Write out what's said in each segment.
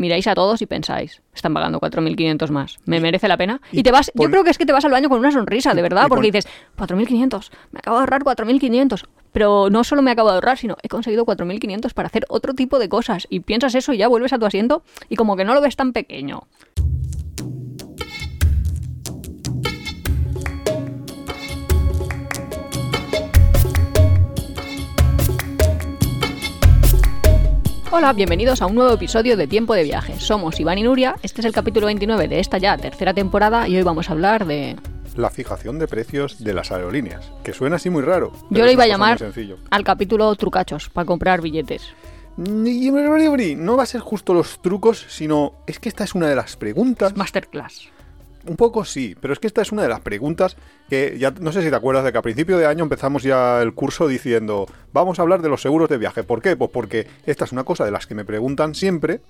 miráis a todos y pensáis, están pagando 4.500 más, ¿me merece la pena? Y, y te vas, por- yo creo que es que te vas al baño con una sonrisa, de verdad, porque por- dices, 4.500, me acabo de ahorrar 4.500. Pero no solo me acabo de ahorrar, sino he conseguido 4.500 para hacer otro tipo de cosas. Y piensas eso y ya vuelves a tu asiento y como que no lo ves tan pequeño. Hola, bienvenidos a un nuevo episodio de Tiempo de Viaje. Somos Iván y Nuria, este es el capítulo 29 de esta ya tercera temporada y hoy vamos a hablar de... La fijación de precios de las aerolíneas, que suena así muy raro. Yo lo es iba a llamar sencillo. al capítulo trucachos para comprar billetes. No va a ser justo los trucos, sino es que esta es una de las preguntas. Masterclass. Un poco sí, pero es que esta es una de las preguntas que ya no sé si te acuerdas de que a principio de año empezamos ya el curso diciendo vamos a hablar de los seguros de viaje. ¿Por qué? Pues porque esta es una cosa de las que me preguntan siempre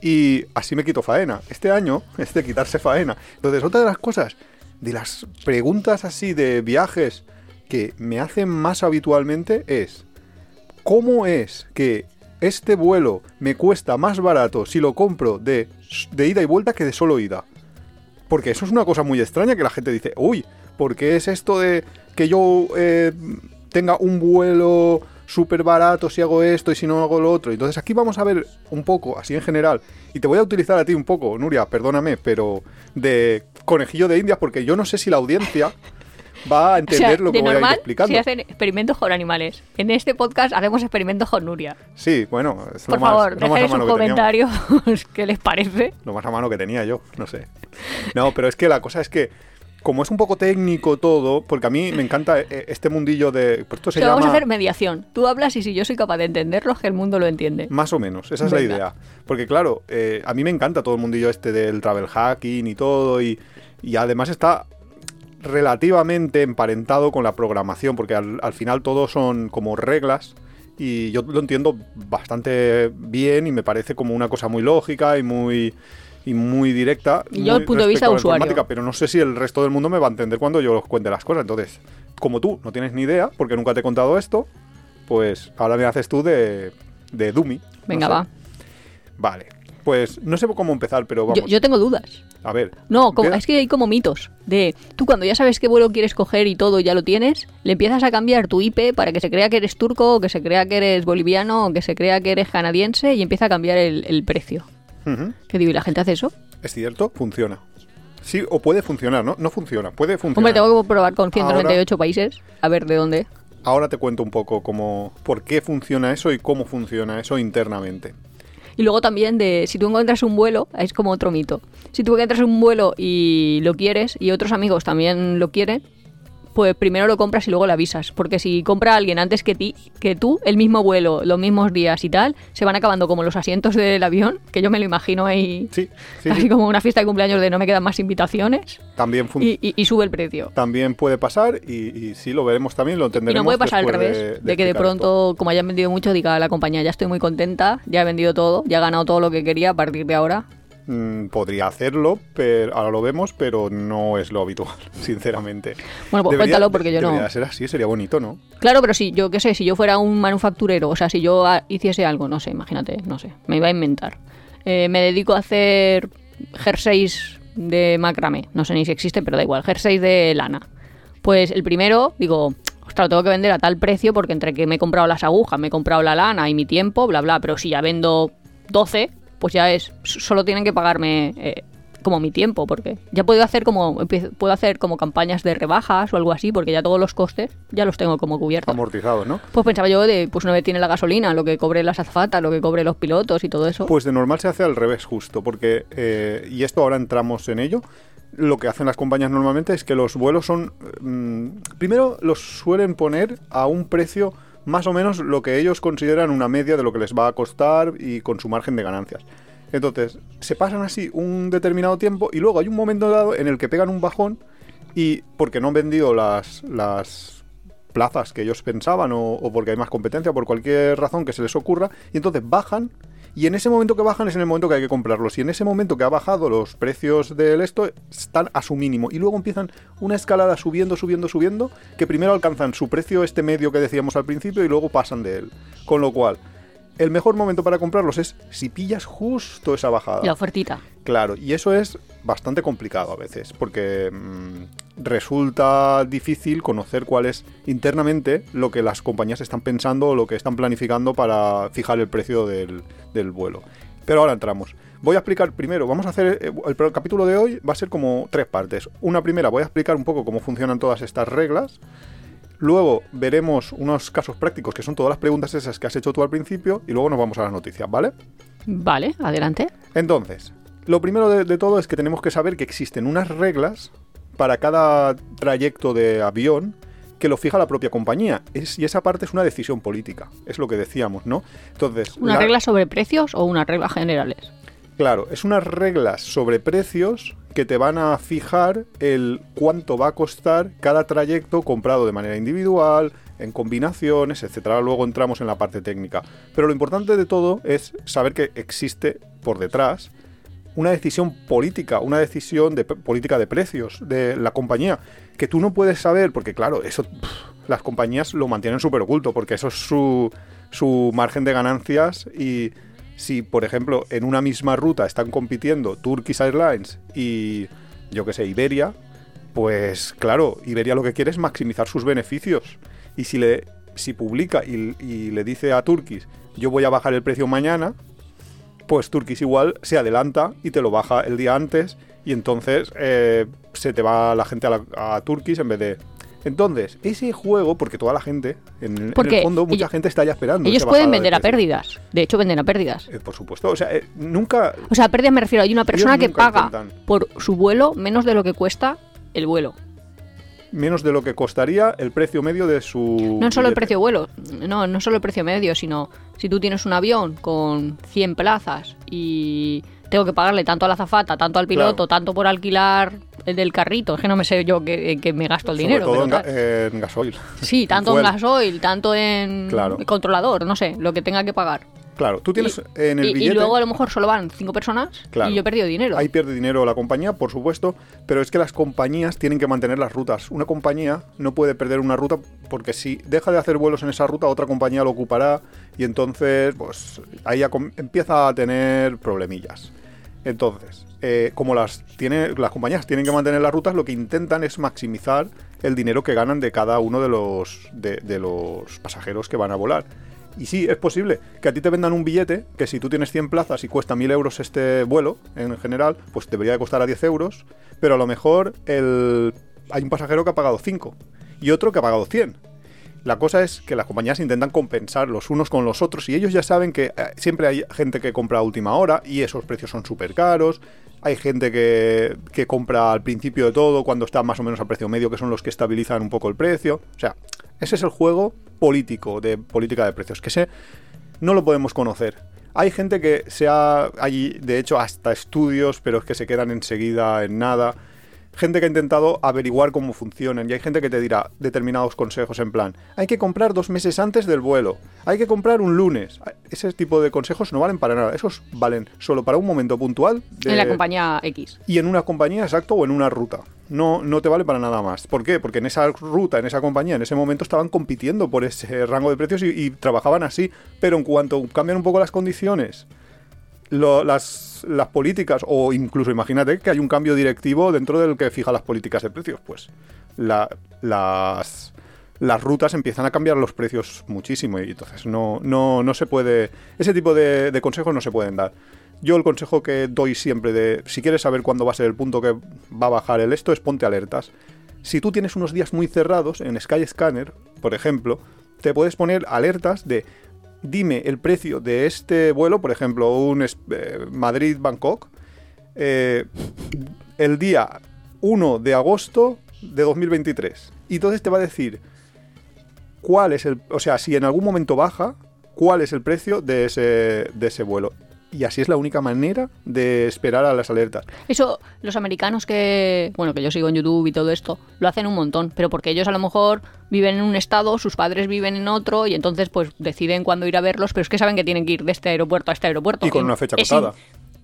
y así me quito faena. Este año es de quitarse faena. Entonces, otra de las cosas, de las preguntas así de viajes que me hacen más habitualmente es ¿cómo es que este vuelo me cuesta más barato si lo compro de, de ida y vuelta que de solo ida? Porque eso es una cosa muy extraña que la gente dice, uy, ¿por qué es esto de que yo eh, tenga un vuelo súper barato si hago esto y si no hago lo otro? Entonces aquí vamos a ver un poco, así en general, y te voy a utilizar a ti un poco, Nuria, perdóname, pero de conejillo de indias, porque yo no sé si la audiencia va a entender lo que de voy a ir normal explicando. se hacen experimentos con animales. En este podcast hacemos experimentos con Nuria. Sí, bueno, es lo Por más, favor, es lo más a mano un que teníamos. comentario qué les parece. lo más a mano que tenía yo, no sé. No, pero es que la cosa es que, como es un poco técnico todo, porque a mí me encanta eh, este mundillo de... Pues esto se llama... vamos a hacer mediación. Tú hablas y si yo soy capaz de entenderlo, es que el mundo lo entiende. Más o menos, esa es Venga. la idea. Porque claro, eh, a mí me encanta todo el mundillo este del travel hacking y todo, y, y además está relativamente emparentado con la programación, porque al, al final todo son como reglas, y yo lo entiendo bastante bien y me parece como una cosa muy lógica y muy y muy directa. Y yo el punto de vista de usuario. Pero no sé si el resto del mundo me va a entender cuando yo os cuente las cosas. Entonces, como tú no tienes ni idea, porque nunca te he contado esto, pues ahora me haces tú de, de Dummy. no Venga, sé. va. Vale. Pues no sé cómo empezar, pero vamos. Yo, yo tengo dudas. A ver. No, como- es que hay como mitos de tú cuando ya sabes qué vuelo quieres coger y todo ya lo tienes, le empiezas a cambiar tu IP para que se crea que eres turco, o que se crea que eres boliviano, o que se crea que eres canadiense y empieza a cambiar el, el precio. Ujú. ¿Qué digo? ¿Y la gente hace eso? Es cierto, funciona. Sí, o puede funcionar, ¿no? No funciona, puede funcionar. Hombre, tengo que probar con 198 países a ver de dónde. Ahora te cuento un poco cómo, por qué funciona eso y cómo funciona eso internamente. Y luego también de si tú encuentras un vuelo, es como otro mito. Si tú encuentras un vuelo y lo quieres y otros amigos también lo quieren, pues primero lo compras y luego le avisas. Porque si compra alguien antes que ti, que tú, el mismo vuelo, los mismos días y tal, se van acabando como los asientos del avión, que yo me lo imagino ahí Sí, sí, así sí. como una fiesta de cumpleaños de no me quedan más invitaciones También, y, y- y sube el precio. también puede pasar y, y sí lo veremos también, lo Y entenderemos. no puede pasar al revés, de, de, que de pronto, como hayan vendido mucho, diga la compañía, ya estoy muy contenta, ya he vendido todo, ya he ganado todo lo que quería a partir de ahora. Mm, podría hacerlo, pero ahora lo vemos, pero no es lo habitual, sinceramente. Bueno, pues Debería- cuéntalo porque yo no. Ser así, sería bonito, ¿no? Claro, pero si yo qué sé, si yo fuera un manufacturero, o sea, si yo ah, hiciese algo, no sé, imagínate, no sé, me iba a inventar. Eh, me dedico a hacer jerseys de macramé, no sé ni si existe, pero da igual, jerseys de lana. Pues el primero, digo, ostras, lo tengo que vender a tal precio porque entre que me he comprado las agujas, me he comprado la lana y mi tiempo, bla, bla, pero si ya vendo 12, pues ya es, solo tienen que pagarme eh, como mi tiempo, porque ya puedo hacer como empiezo- puedo hacer como campañas de rebajas o algo así, porque ya todos los costes ya los tengo como cubiertos. Amortizado, ¿no? Pues pensaba yo de, pues una vez tiene la gasolina, lo que cobre las azafatas, lo que cobre los pilotos y todo eso. Pues de normal se hace al revés justo, porque, eh, y esto ahora entramos en ello, lo que hacen las compañías normalmente es que los vuelos son, mm, primero los suelen poner a un precio más o menos lo que ellos consideran una media de lo que les va a costar y con su margen de ganancias. Entonces, se pasan así un determinado tiempo y luego hay un momento dado en el que pegan un bajón y porque no han vendido las, las plazas que ellos pensaban o, o porque hay más competencia, por cualquier razón que se les ocurra, y entonces bajan y en ese momento que bajan es en el momento que hay que comprarlos. Y en ese momento que ha bajado los precios del esto están a su mínimo. Y luego empiezan una escalada subiendo, subiendo, subiendo, que primero alcanzan su precio este medio que decíamos al principio y luego pasan de él. Con lo cual, el mejor momento para comprarlos es si pillas justo esa bajada. La ofertita. Claro, y eso es bastante complicado a veces, porque mm, resulta difícil conocer cuál es internamente lo que las compañías están pensando o lo que están planificando para fijar el precio del, del vuelo. Pero ahora entramos. Voy a explicar primero, vamos a hacer, eh, el, el capítulo de hoy va a ser como tres partes. Una primera, voy a explicar un poco cómo funcionan todas estas reglas. Luego veremos unos casos prácticos que son todas las preguntas esas que has hecho tú al principio y luego nos vamos a las noticias, ¿vale? Vale, adelante. Entonces, lo primero de, de todo es que tenemos que saber que existen unas reglas para cada trayecto de avión que lo fija la propia compañía. Es, y esa parte es una decisión política, es lo que decíamos, ¿no? Entonces, ¿Una la- regla sobre precios o unas reglas generales? Claro, es unas reglas sobre precios que te van a fijar el cuánto va a costar cada trayecto comprado de manera individual, en combinaciones, etcétera. Luego entramos en la parte técnica. Pero lo importante de todo es saber que existe por detrás una decisión política, una decisión de política de precios de la compañía, que tú no puedes saber, porque claro, eso las compañías lo mantienen súper oculto, porque eso es su, su margen de ganancias y si, por ejemplo, en una misma ruta están compitiendo Turkish Airlines y, yo que sé, Iberia, pues claro, Iberia lo que quiere es maximizar sus beneficios. Y si, le, si publica y, le dice a Turkish, yo voy a bajar el precio mañana, pues Turkish igual se adelanta y te lo baja el día antes y entonces eh, se te va la gente a, a Turkish en vez de... Entonces, ese juego, porque toda la gente, en, el fondo, mucha ellos- gente está ya esperando. Ellos pueden vender a pérdidas. De hecho, venden a pérdidas. Eh, por supuesto, o sea, eh, nunca... O sea, a pérdidas me refiero. Hay una persona que paga intentan. por su vuelo menos de lo que cuesta el vuelo. menos de lo que costaría el precio medio de su. No solo el precio vuelo, no, no solo el precio medio, sino si tú tienes un avión con 100 plazas y tengo que pagarle tanto a la azafata, tanto al piloto, Claro. tanto por alquilar el del carrito, es que no me sé yo que, que me gasto el Sobre dinero. todo pero en, ga- en gasoil. Sí, tanto en fuel. gasoil, tanto en Claro. controlador, no sé, lo que tenga que pagar. Claro, tú tienes y, en el y- y billete. luego a lo mejor solo van cinco personas Claro. y yo he perdido dinero. Ahí pierde dinero la compañía, por supuesto, pero es que las compañías tienen que mantener las rutas. Una compañía no puede perder una ruta porque si deja de hacer vuelos en esa ruta, otra compañía lo ocupará y entonces, pues ahí ya empieza a tener problemillas. Entonces, eh, como las, las compañías tienen que mantener las rutas, lo que intentan es maximizar el dinero que ganan de cada uno de los, de, los pasajeros que van a volar. Y sí, es posible que a ti te vendan un billete que si tú tienes 100 plazas y cuesta 1000 euros este vuelo en general, pues debería de costar a 10 euros, pero a lo mejor hay un pasajero que ha pagado 5 y otro que ha pagado 100. La cosa es que las compañías intentan compensar los unos con los otros y ellos ya saben que eh, siempre hay gente que compra a última hora y esos precios son súper caros. Hay gente que, que compra al principio de todo cuando está más o menos al precio medio, que son los que estabilizan un poco el precio. O sea, ese es el juego político de política de precios, que se, no lo podemos conocer. Hay gente que se ha. Hay, de hecho, hasta estudios, pero es que se quedan enseguida en nada. Gente que ha intentado averiguar cómo funcionan y hay gente que te dirá determinados consejos en plan, hay que comprar dos meses antes del vuelo, hay que comprar un lunes. Ese tipo de consejos no valen para nada, esos valen solo para un momento puntual. de- En la compañía X. y en una compañía, exacto, o en una ruta. No, no te vale para nada más. ¿Por qué? Porque en esa ruta, en esa compañía, en ese momento estaban compitiendo por ese rango de precios y, y trabajaban así. Pero en cuanto cambian un poco las condiciones, lo- las, las políticas, o incluso imagínate que hay un cambio directivo dentro del que fija las políticas de precios, pues la- las, las rutas empiezan a cambiar los precios muchísimo y entonces no, no, no se puede, ese tipo de, de consejos no se pueden dar. Yo el consejo que doy siempre de, si quieres saber cuándo va a ser el punto que va a bajar el esto, es ponte alertas. Si tú tienes unos días muy cerrados en Skyscanner, por ejemplo, te puedes poner alertas de dime el precio de este vuelo, por ejemplo, un eh, Madrid-Bangkok, eh, el día 1 de agosto de 2023. Y entonces te va a decir cuál es el, o sea, si en algún momento baja, cuál es el precio de ese, de ese vuelo. Y así es la única manera de esperar a las alertas. Eso, los americanos que, bueno, que yo sigo en YouTube y todo esto, lo hacen un montón, pero porque ellos a lo mejor viven en un estado, sus padres viven en otro y entonces pues deciden cuándo ir a verlos, pero es que saben que tienen que ir de este aeropuerto a este aeropuerto. Y con una fecha acotada.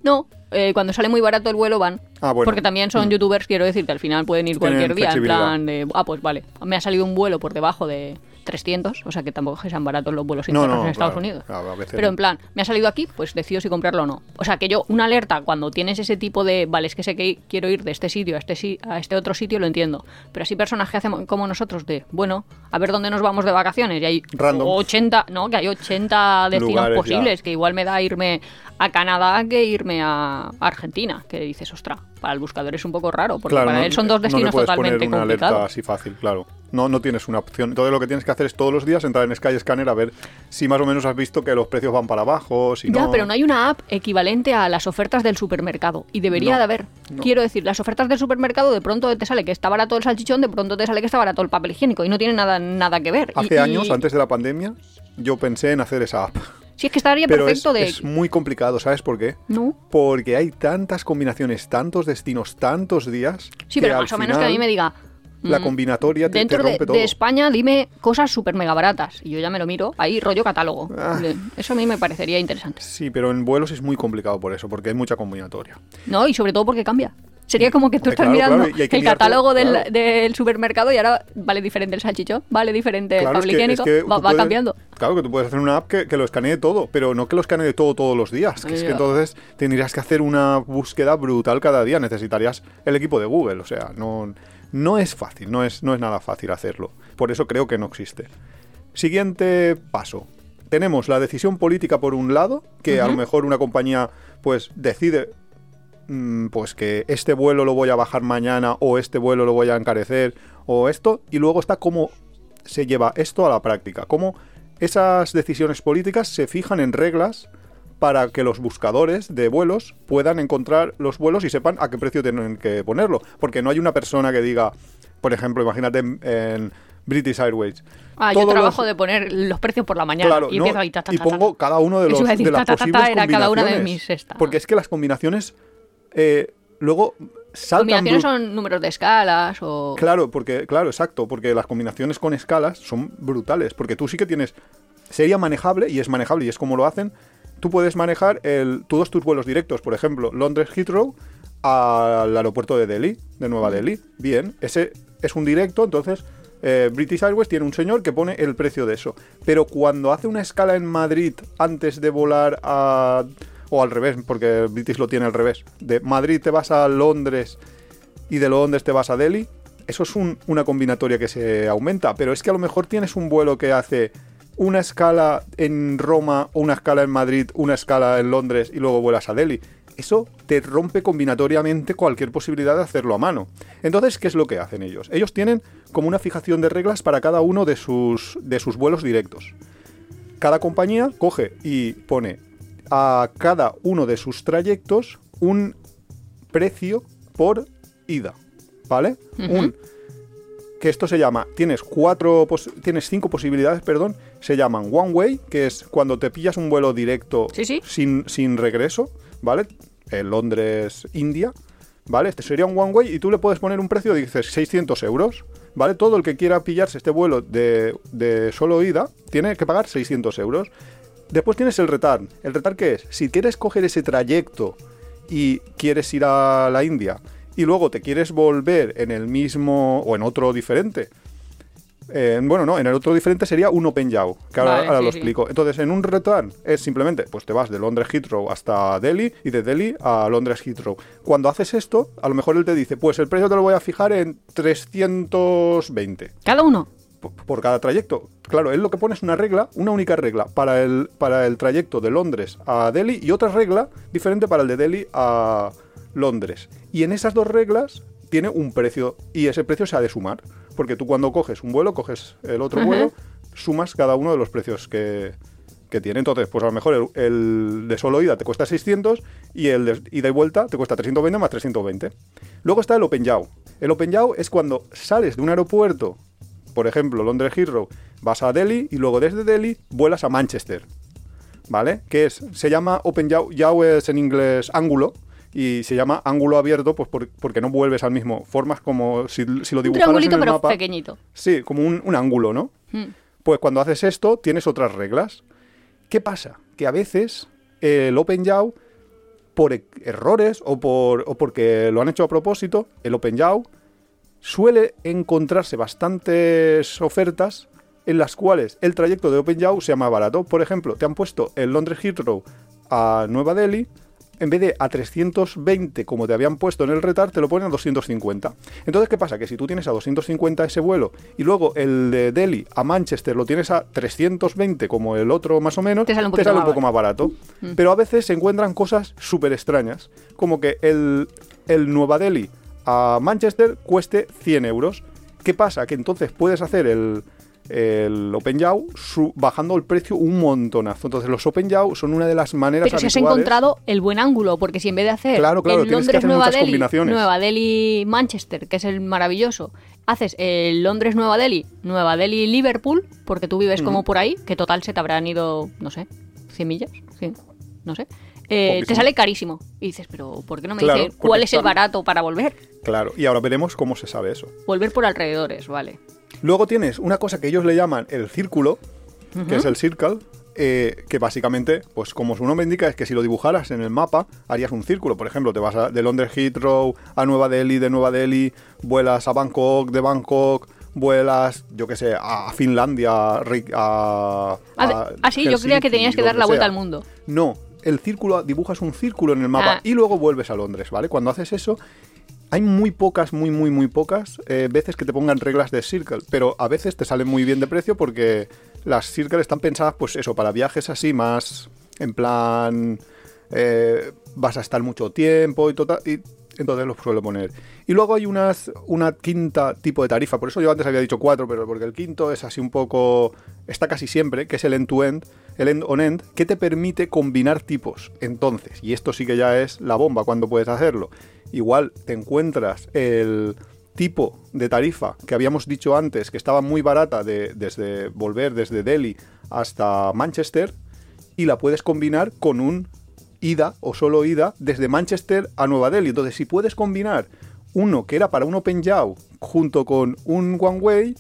No, eh, cuando sale muy barato el vuelo van. Ah, bueno. Porque también son Mm. youtubers, quiero decir, que al final pueden ir Tienen cualquier día en plan de, ah, pues vale, me ha salido un vuelo por debajo de 300, o sea que tampoco es que sean baratos los vuelos No, internos no, en Estados claro, Unidos. claro, Pero no. en plan, me ha salido aquí, pues decido si comprarlo o no. O sea que yo, una alerta, cuando tienes ese tipo de, vale, es que sé que quiero ir de este sitio a este, a este otro sitio, lo entiendo. Pero así personas que hacemos como nosotros de, bueno, a ver dónde nos vamos de vacaciones y hay Random. 80, no, que hay 80 destinos Lugares ya. posibles, que igual me da irme a Canadá que irme a Argentina, que dices, ostra, para el buscador es un poco raro, porque Claro, para no- él son dos no le destinos puedes totalmente poner una alerta así fácil, claro. No, no tienes una opción. Entonces lo que tienes que hacer es todos los días entrar en Skyscanner a ver si más o menos has visto que los precios van para abajo, si Ya, no... pero no hay una app equivalente a las ofertas del supermercado. Y debería de haber. Quiero decir, las ofertas del supermercado de pronto te sale que está barato el salchichón, de pronto te sale que está barato el papel higiénico. Y no tiene nada, nada que ver. Hace y- años, antes de la pandemia, yo pensé en hacer esa app. Sí, es que estaría Pero es, perfecto de. es muy complicado, ¿sabes por qué? No. Porque hay tantas combinaciones, tantos destinos, tantos días. Sí, pero más o menos que a mí me diga. La mm, combinatoria te, te Dentro de, todo. de España, dime cosas súper mega baratas. Y yo ya me lo miro. Ahí, rollo catálogo. Ah. Eso a mí me parecería interesante. Sí, pero en vuelos es muy complicado por eso, porque hay mucha combinatoria. No, y sobre todo porque cambia. Sería como que tú Hombre, estás claro, mirando claro, el todo, catálogo del, claro. del supermercado y ahora vale diferente el salchichón, vale diferente el papel es que- higiénico, es que va, cambiando. Claro que tú puedes hacer una app que, que lo escanee todo, pero no que lo escanee todo todos los días. Que es que entonces tendrías que hacer una búsqueda brutal cada día. Necesitarías el equipo de Google. O sea, no, no es fácil, no es, no es nada fácil hacerlo. Por eso creo que no existe. Siguiente paso. Tenemos la decisión política por un lado, que a lo mejor una compañía pues decide pues que este vuelo lo voy a bajar mañana o este vuelo lo voy a encarecer o esto y luego está cómo se lleva esto a la práctica, cómo esas decisiones políticas se fijan en reglas para que los buscadores de vuelos puedan encontrar los vuelos y sepan a qué precio tienen que ponerlo, porque no hay una persona que diga, por ejemplo, imagínate en, en British Airways. Ah, yo todos trabajo los- de poner los precios por la mañana Claro, y no, empiezo ahí, ta, ta, y ta, pongo cada uno de, los, de las posibles era cada una de combinaciones. mis esta. Porque es que las combinaciones eh, luego saltan... Combinaciones son números de escalas o... Claro, porque, claro, exacto, porque las combinaciones con escalas son brutales, porque tú sí que tienes, sería manejable, y es manejable, y es como lo hacen, tú puedes manejar el, todos tus vuelos directos, por ejemplo, Londres Heathrow al aeropuerto de Delhi, de Nueva Delhi, bien, ese es un directo, entonces eh, British Airways tiene un señor que pone el precio de eso, pero cuando hace una escala en Madrid antes de volar a... o al revés, porque British lo tiene al revés, de Madrid te vas a Londres y de Londres te vas a Delhi, eso es un- una combinatoria que se aumenta, pero es que a lo mejor tienes un vuelo que hace una escala en Roma, una escala en Madrid, una escala en Londres y luego vuelas a Delhi. Eso te rompe combinatoriamente cualquier posibilidad de hacerlo a mano. Entonces, ¿qué es lo que hacen ellos? Ellos tienen como una fijación de reglas para cada uno de sus, de sus vuelos directos. Cada compañía coge y pone a cada uno de sus trayectos un precio por ida, ¿vale? Un que esto se llama, tienes cuatro, tienes cinco posibilidades, perdón, se llaman one way, que es cuando te pillas un vuelo directo Sí, sí. sin, sin regreso, ¿vale? En Londres, India, ¿vale? Este sería un one way y tú le puedes poner un precio, dices 600 euros, ¿vale? Todo el que quiera pillarse este vuelo de, de solo ida tiene que pagar 600 euros. Después tienes el return. ¿El return qué es? Si quieres coger ese trayecto y quieres ir a la India y luego te quieres volver en el mismo o en otro diferente. eh, bueno, no, en el otro diferente sería un Open que ahora, Vale, ahora sí, lo sí. explico. Entonces, en un return es simplemente, pues te vas de Londres Heathrow hasta Delhi y de Delhi a Londres Heathrow. Cuando haces esto, a lo mejor él te dice, pues el precio te lo voy a fijar en 320 Cada uno. Por- cada trayecto. Claro, él lo que pone es una regla, una única regla para el, para el trayecto de Londres a Delhi y otra regla diferente para el de Delhi a Londres. Y en esas dos reglas tiene un precio y ese precio se ha de sumar. Porque tú cuando coges un vuelo, coges el otro vuelo, sumas cada uno de los precios que, que tiene. Entonces, pues a lo mejor el, el de solo ida te cuesta 600 y el de ida y vuelta te cuesta 320 más 320. Luego está el Open Yaw. El Open Yaw es cuando sales de un aeropuerto, por ejemplo, Londres Heathrow, vas a Delhi y luego desde Delhi vuelas a Manchester. ¿Vale? Que es, se llama Open Yaw, Yaw es en inglés ángulo y se llama ángulo abierto pues por- porque no vuelves al mismo. Formas como si, si lo Un dibujaras en el pero mapa. pequeñito. Sí, como un, un ángulo, ¿no? Mm. Pues cuando haces esto, tienes otras reglas. ¿Qué pasa? Que a veces el Open Yaw por e- errores o, por, o porque lo han hecho a propósito, el OpenJAW suele encontrarse bastantes ofertas en las cuales el trayecto de OpenJAW sea más barato. Por ejemplo, te han puesto el Londres Heathrow a Nueva Delhi, en vez de a 320 como te habían puesto en el retar, te lo ponen a 250. Entonces, ¿qué pasa? Que si tú tienes a 250 ese vuelo y luego el de Delhi a Manchester lo tienes a 320 como el otro más o menos, Te sale un poco más barato. Pero a veces se encuentran cosas súper extrañas, como que el, el Nueva Delhi a Manchester cueste 100 euros. ¿Qué pasa? Que entonces puedes hacer el, el OpenJAW su- bajando el precio un montonazo. Entonces los OpenJAW son una de las maneras Pero si has encontrado el buen ángulo, porque si en vez de hacer Claro, claro, que Londres hacer Nueva Delhi. Nueva Delhi Manchester, que es el maravilloso, haces el Londres Nueva Delhi, Nueva Delhi Liverpool, porque tú vives como por ahí, que total se te habrán ido, no sé, 100 millas, 100, no sé. Eh, te sale carísimo. Y dices, pero ¿por qué no me Claro, dice cuál es el barato para volver? Claro, y ahora veremos cómo se sabe eso. Volver por alrededores, vale. Luego tienes una cosa que ellos le llaman el círculo, que es el circle, eh, que básicamente, pues como su nombre indica, es que si lo dibujaras en el mapa, harías un círculo. Por ejemplo, te vas a- de Londres Heathrow a Nueva Delhi, de Nueva Delhi, vuelas a Bangkok, de Bangkok, vuelas, yo qué sé, a Finlandia, a, a, a ah, sí, yo creía que tenías que dar la vuelta sea. al mundo. No, el círculo, dibujas un círculo en el mapa Ah. y luego vuelves a Londres, ¿vale? Cuando haces eso, hay muy pocas, muy, muy, muy pocas eh, veces que te pongan reglas de Circle, pero a veces te salen muy bien de precio porque las Circle están pensadas, pues eso, para viajes así más en plan. eh, vas a estar mucho tiempo y total. Y entonces los suelo poner. Y luego hay unas, una quinta tipo de tarifa, por eso yo antes había dicho cuatro, pero porque el quinto es así un poco. Está casi siempre, que es el end-to-end, el end-on-end, que te permite combinar tipos. Entonces, y esto sí que ya es la bomba cuando puedes hacerlo. Igual te encuentras el tipo de tarifa que habíamos dicho antes, que estaba muy barata de, desde volver desde Delhi hasta Manchester, y la puedes combinar con un ida o solo ida desde Manchester a Nueva Delhi. Entonces, si puedes combinar uno que era para un OpenJAW junto con un One Way,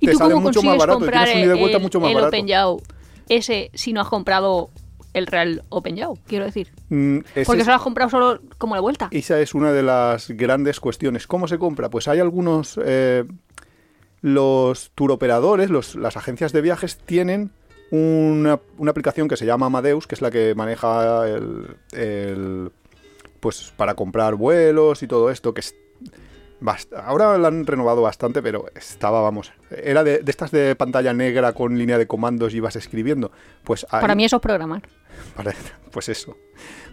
¿Y te tú sale cómo mucho más barato y tienes un ida y vuelta el, mucho más el barato. OpenJAW ese si no has comprado el real OpenJAW? Quiero decir. Mm, Porque solo has comprado solo como la vuelta. Esa es una de las grandes cuestiones. ¿Cómo se compra? Pues hay algunos... eh, los turoperadores, los, las agencias de viajes tienen una, una aplicación que se llama Amadeus, que es la que maneja el, el- pues para comprar vuelos y todo esto, que es ahora la han renovado bastante, pero estaba, vamos, era de, de estas de pantalla negra con línea de comandos y ibas escribiendo. Pues ahí- Para mí eso es programar. Para- pues eso.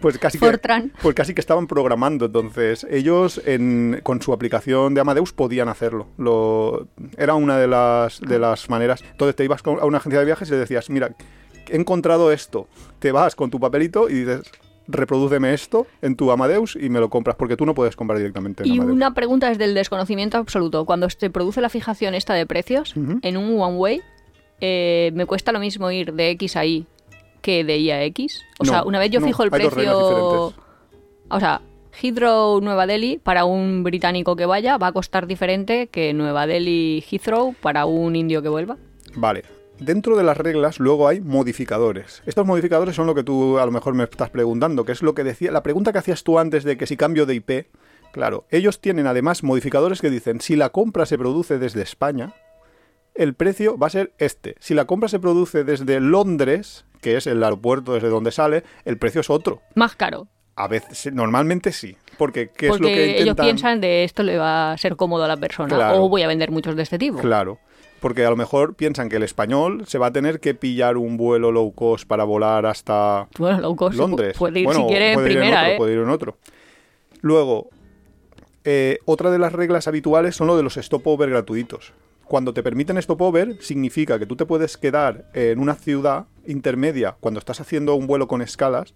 Pues casi que, pues casi que estaban programando. Entonces, ellos en- con su aplicación de Amadeus podían hacerlo. Lo, era una de las, de las maneras. Entonces te ibas a una agencia de viajes y le decías, mira, he encontrado esto. Te vas con tu papelito y dices, reprodúceme esto en tu Amadeus y me lo compras, porque tú no puedes comprar directamente en Y Amadeus. una pregunta desde el desconocimiento absoluto. Cuando se produce la fijación esta de precios en un one way, eh, ¿me cuesta lo mismo ir de X a Y que de Y a X? O No, sea, una vez yo no, fijo el precio... O sea, Heathrow Nueva Delhi para un británico que vaya va a costar diferente que Nueva Delhi Heathrow para un indio que vuelva. Vale. Dentro de las reglas luego hay modificadores. Estos modificadores son lo que tú a lo mejor me estás preguntando, que es lo que decía, la pregunta que hacías tú antes de que si cambio de IP, claro, ellos tienen además modificadores que dicen, si la compra se produce desde España, el precio va a ser este. Si la compra se produce desde Londres, que es el aeropuerto desde donde sale, el precio es otro. Más caro. A veces, normalmente sí, porque ¿qué porque es lo que ellos intentan? piensan de esto le va a ser cómodo a la persona. Claro. O voy a vender muchos de este tipo. Claro. Porque a lo mejor piensan que el español se va a tener que pillar un vuelo low cost para volar hasta Bueno, low cost Londres. puede ir Bueno, si quiere en puede ir primera, otro, ¿eh? Puede ir en otro. Luego, eh, otra de las reglas habituales son lo de los stopover gratuitos. Cuando te permiten stopover, significa que tú te puedes quedar en una ciudad intermedia cuando estás haciendo un vuelo con escalas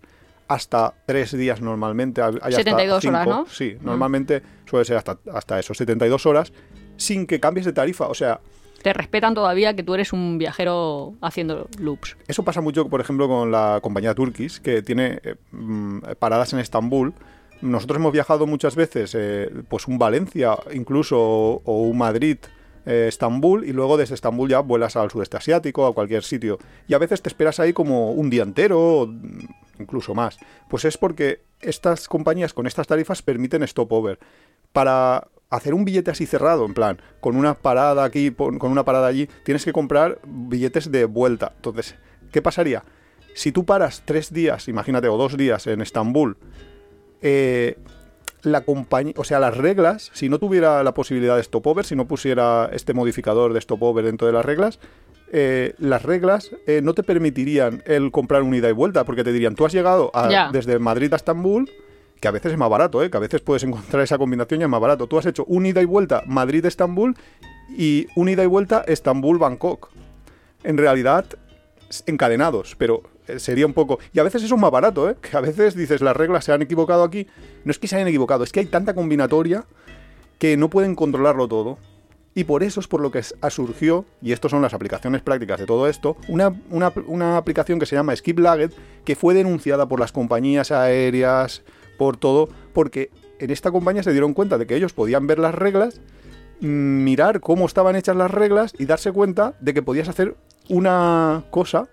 hasta tres días normalmente. hay hasta 72 horas. ¿no? Sí, Mm. normalmente suele ser hasta, hasta eso, 72 horas, sin que cambies de tarifa. O sea, Te respetan todavía que tú eres un viajero haciendo loops. Eso pasa mucho, por ejemplo, con la compañía Turkish, que tiene eh, mm, paradas en Estambul. Nosotros hemos viajado muchas veces, eh, pues un Valencia incluso, o, o un Madrid, eh, Estambul, y luego desde Estambul ya vuelas al sudeste asiático, a cualquier sitio. Y a veces te esperas ahí como un día entero, incluso más. Pues es porque estas compañías con estas tarifas permiten stopover. Para hacer un billete así cerrado, en plan, con una parada aquí, con una parada allí, tienes que comprar billetes de vuelta. Entonces, ¿qué pasaría? Si tú paras tres días, imagínate, o dos días en Estambul, eh, la compañía, o sea, las reglas, si no tuviera la posibilidad de stopover, si no pusiera este modificador de stopover dentro de las reglas, eh, las reglas eh, no te permitirían el comprar un ida y vuelta, porque te dirían, tú has llegado a- desde Madrid a Estambul, que a veces es más barato, ¿eh? que a veces puedes encontrar esa combinación y es más barato. Tú has hecho un ida y vuelta Madrid-Estambul y un ida y vuelta Estambul-Bangkok. En realidad, encadenados, pero sería un poco... Y a veces eso es más barato, ¿eh? que a veces dices, las reglas se han equivocado aquí. No es que se hayan equivocado, es que hay tanta combinatoria que no pueden controlarlo todo. Y por eso es por lo que surgió, y estas son las aplicaciones prácticas de todo esto, una, una- una aplicación que se llama Skip Lagged, que fue denunciada por las compañías aéreas, por todo, porque en esta compañía se dieron cuenta de que ellos podían ver las reglas, mm, mirar cómo estaban hechas las reglas y darse cuenta de que podías hacer una cosa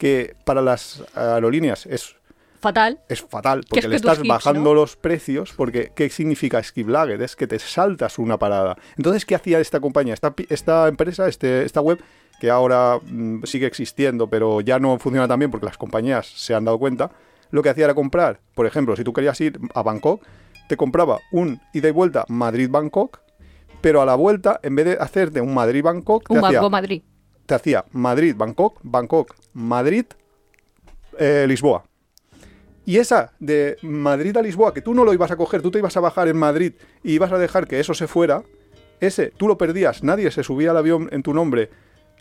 que para las aerolíneas es Fatal. es fatal, Que porque es le estás bajando ¿no? los precios, porque ¿qué significa skip lagged? Es que te saltas una parada. Entonces, ¿qué hacía esta compañía, esta, esta empresa, este, esta web, que ahora mm, sigue existiendo, pero ya no funciona tan bien porque las compañías se han dado cuenta? Lo que hacía era comprar, por ejemplo, si tú querías ir a Bangkok, te compraba un ida y vuelta Madrid-Bangkok, pero a la vuelta, en vez de hacerte un Madrid-Bangkok, te Un hacía Madrid. Te hacía Madrid, Bangkok, Bangkok, Madrid, eh, Lisboa. Y esa de Madrid a Lisboa, que tú no lo ibas a coger, tú te ibas a bajar en Madrid y ibas a dejar que eso se fuera, ese tú lo perdías, nadie se subía al avión en tu nombre.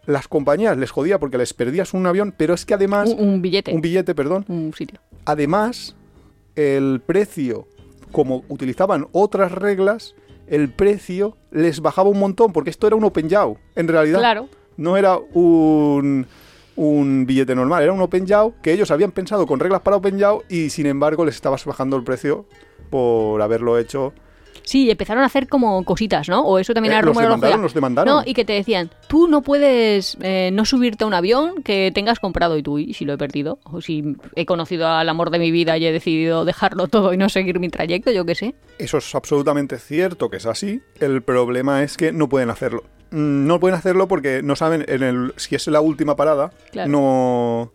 Las compañías les jodía porque les perdías un avión, pero es que además, Un, un billete. un billete, perdón, un sitio. además, el precio, como utilizaban otras reglas, el precio les bajaba un montón, porque esto era un open yaw, en realidad Claro. No era un, un billete normal, era un Open Yaw que ellos habían pensado con reglas para Open Yaw y sin embargo les estabas bajando el precio por haberlo hecho. Sí, empezaron a hacer como cositas, ¿no? O eso también Eh, era los rumorología. demandaron, los demandaron. No, y que te decían, tú no puedes eh, no subirte a un avión que tengas comprado y tú, y si lo he perdido, o si he conocido al amor de mi vida y he decidido dejarlo todo y no seguir mi trayecto, yo qué sé. Eso es absolutamente cierto que es así. El problema es que no pueden hacerlo. Mm, No pueden hacerlo porque no saben en el, si es la última parada. Claro. No.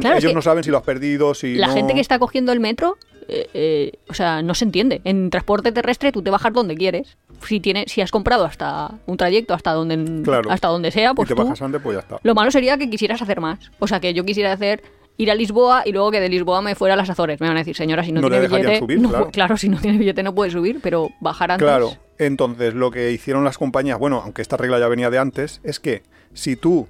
Claro, ellos no saben si lo has perdido, si La no- gente que está cogiendo el metro, eh, eh, o sea, no se entiende. En transporte terrestre tú te bajas donde quieres. Si tienes, si has comprado hasta un trayecto hasta donde, Claro. hasta donde sea, y pues te tú. bajas antes, pues ya está. Lo malo sería que quisieras hacer más. O sea, que yo quisiera hacer ir a Lisboa y luego que de Lisboa me fuera a las Azores. Me van a decir, señora, si no, No tiene billete, subir, no pu- claro. si no tiene billete no puede subir, pero bajar antes. Claro, entonces lo que hicieron las compañías, bueno, aunque esta regla ya venía de antes, es que si tú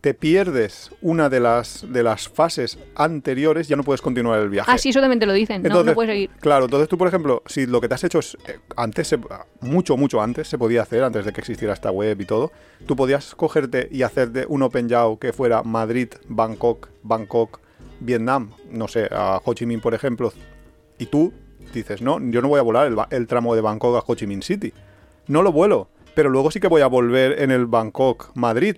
te pierdes una de las, de las fases anteriores, ya no puedes continuar el viaje. Ah, sí, eso también te lo dicen. no, no puedes seguir. Claro, entonces tú, por ejemplo, si lo que te has hecho es eh, antes, se- mucho, mucho antes, se podía hacer, antes de que existiera esta web y todo, tú podías cogerte y hacerte un Open Yaw que fuera Madrid, Bangkok, Bangkok, Vietnam, no sé, a Ho Chi Minh, por ejemplo, y tú dices, no, yo no voy a volar el, el tramo de Bangkok a Ho Chi Minh City. No lo vuelo, pero luego sí que voy a volver en el Bangkok, Madrid.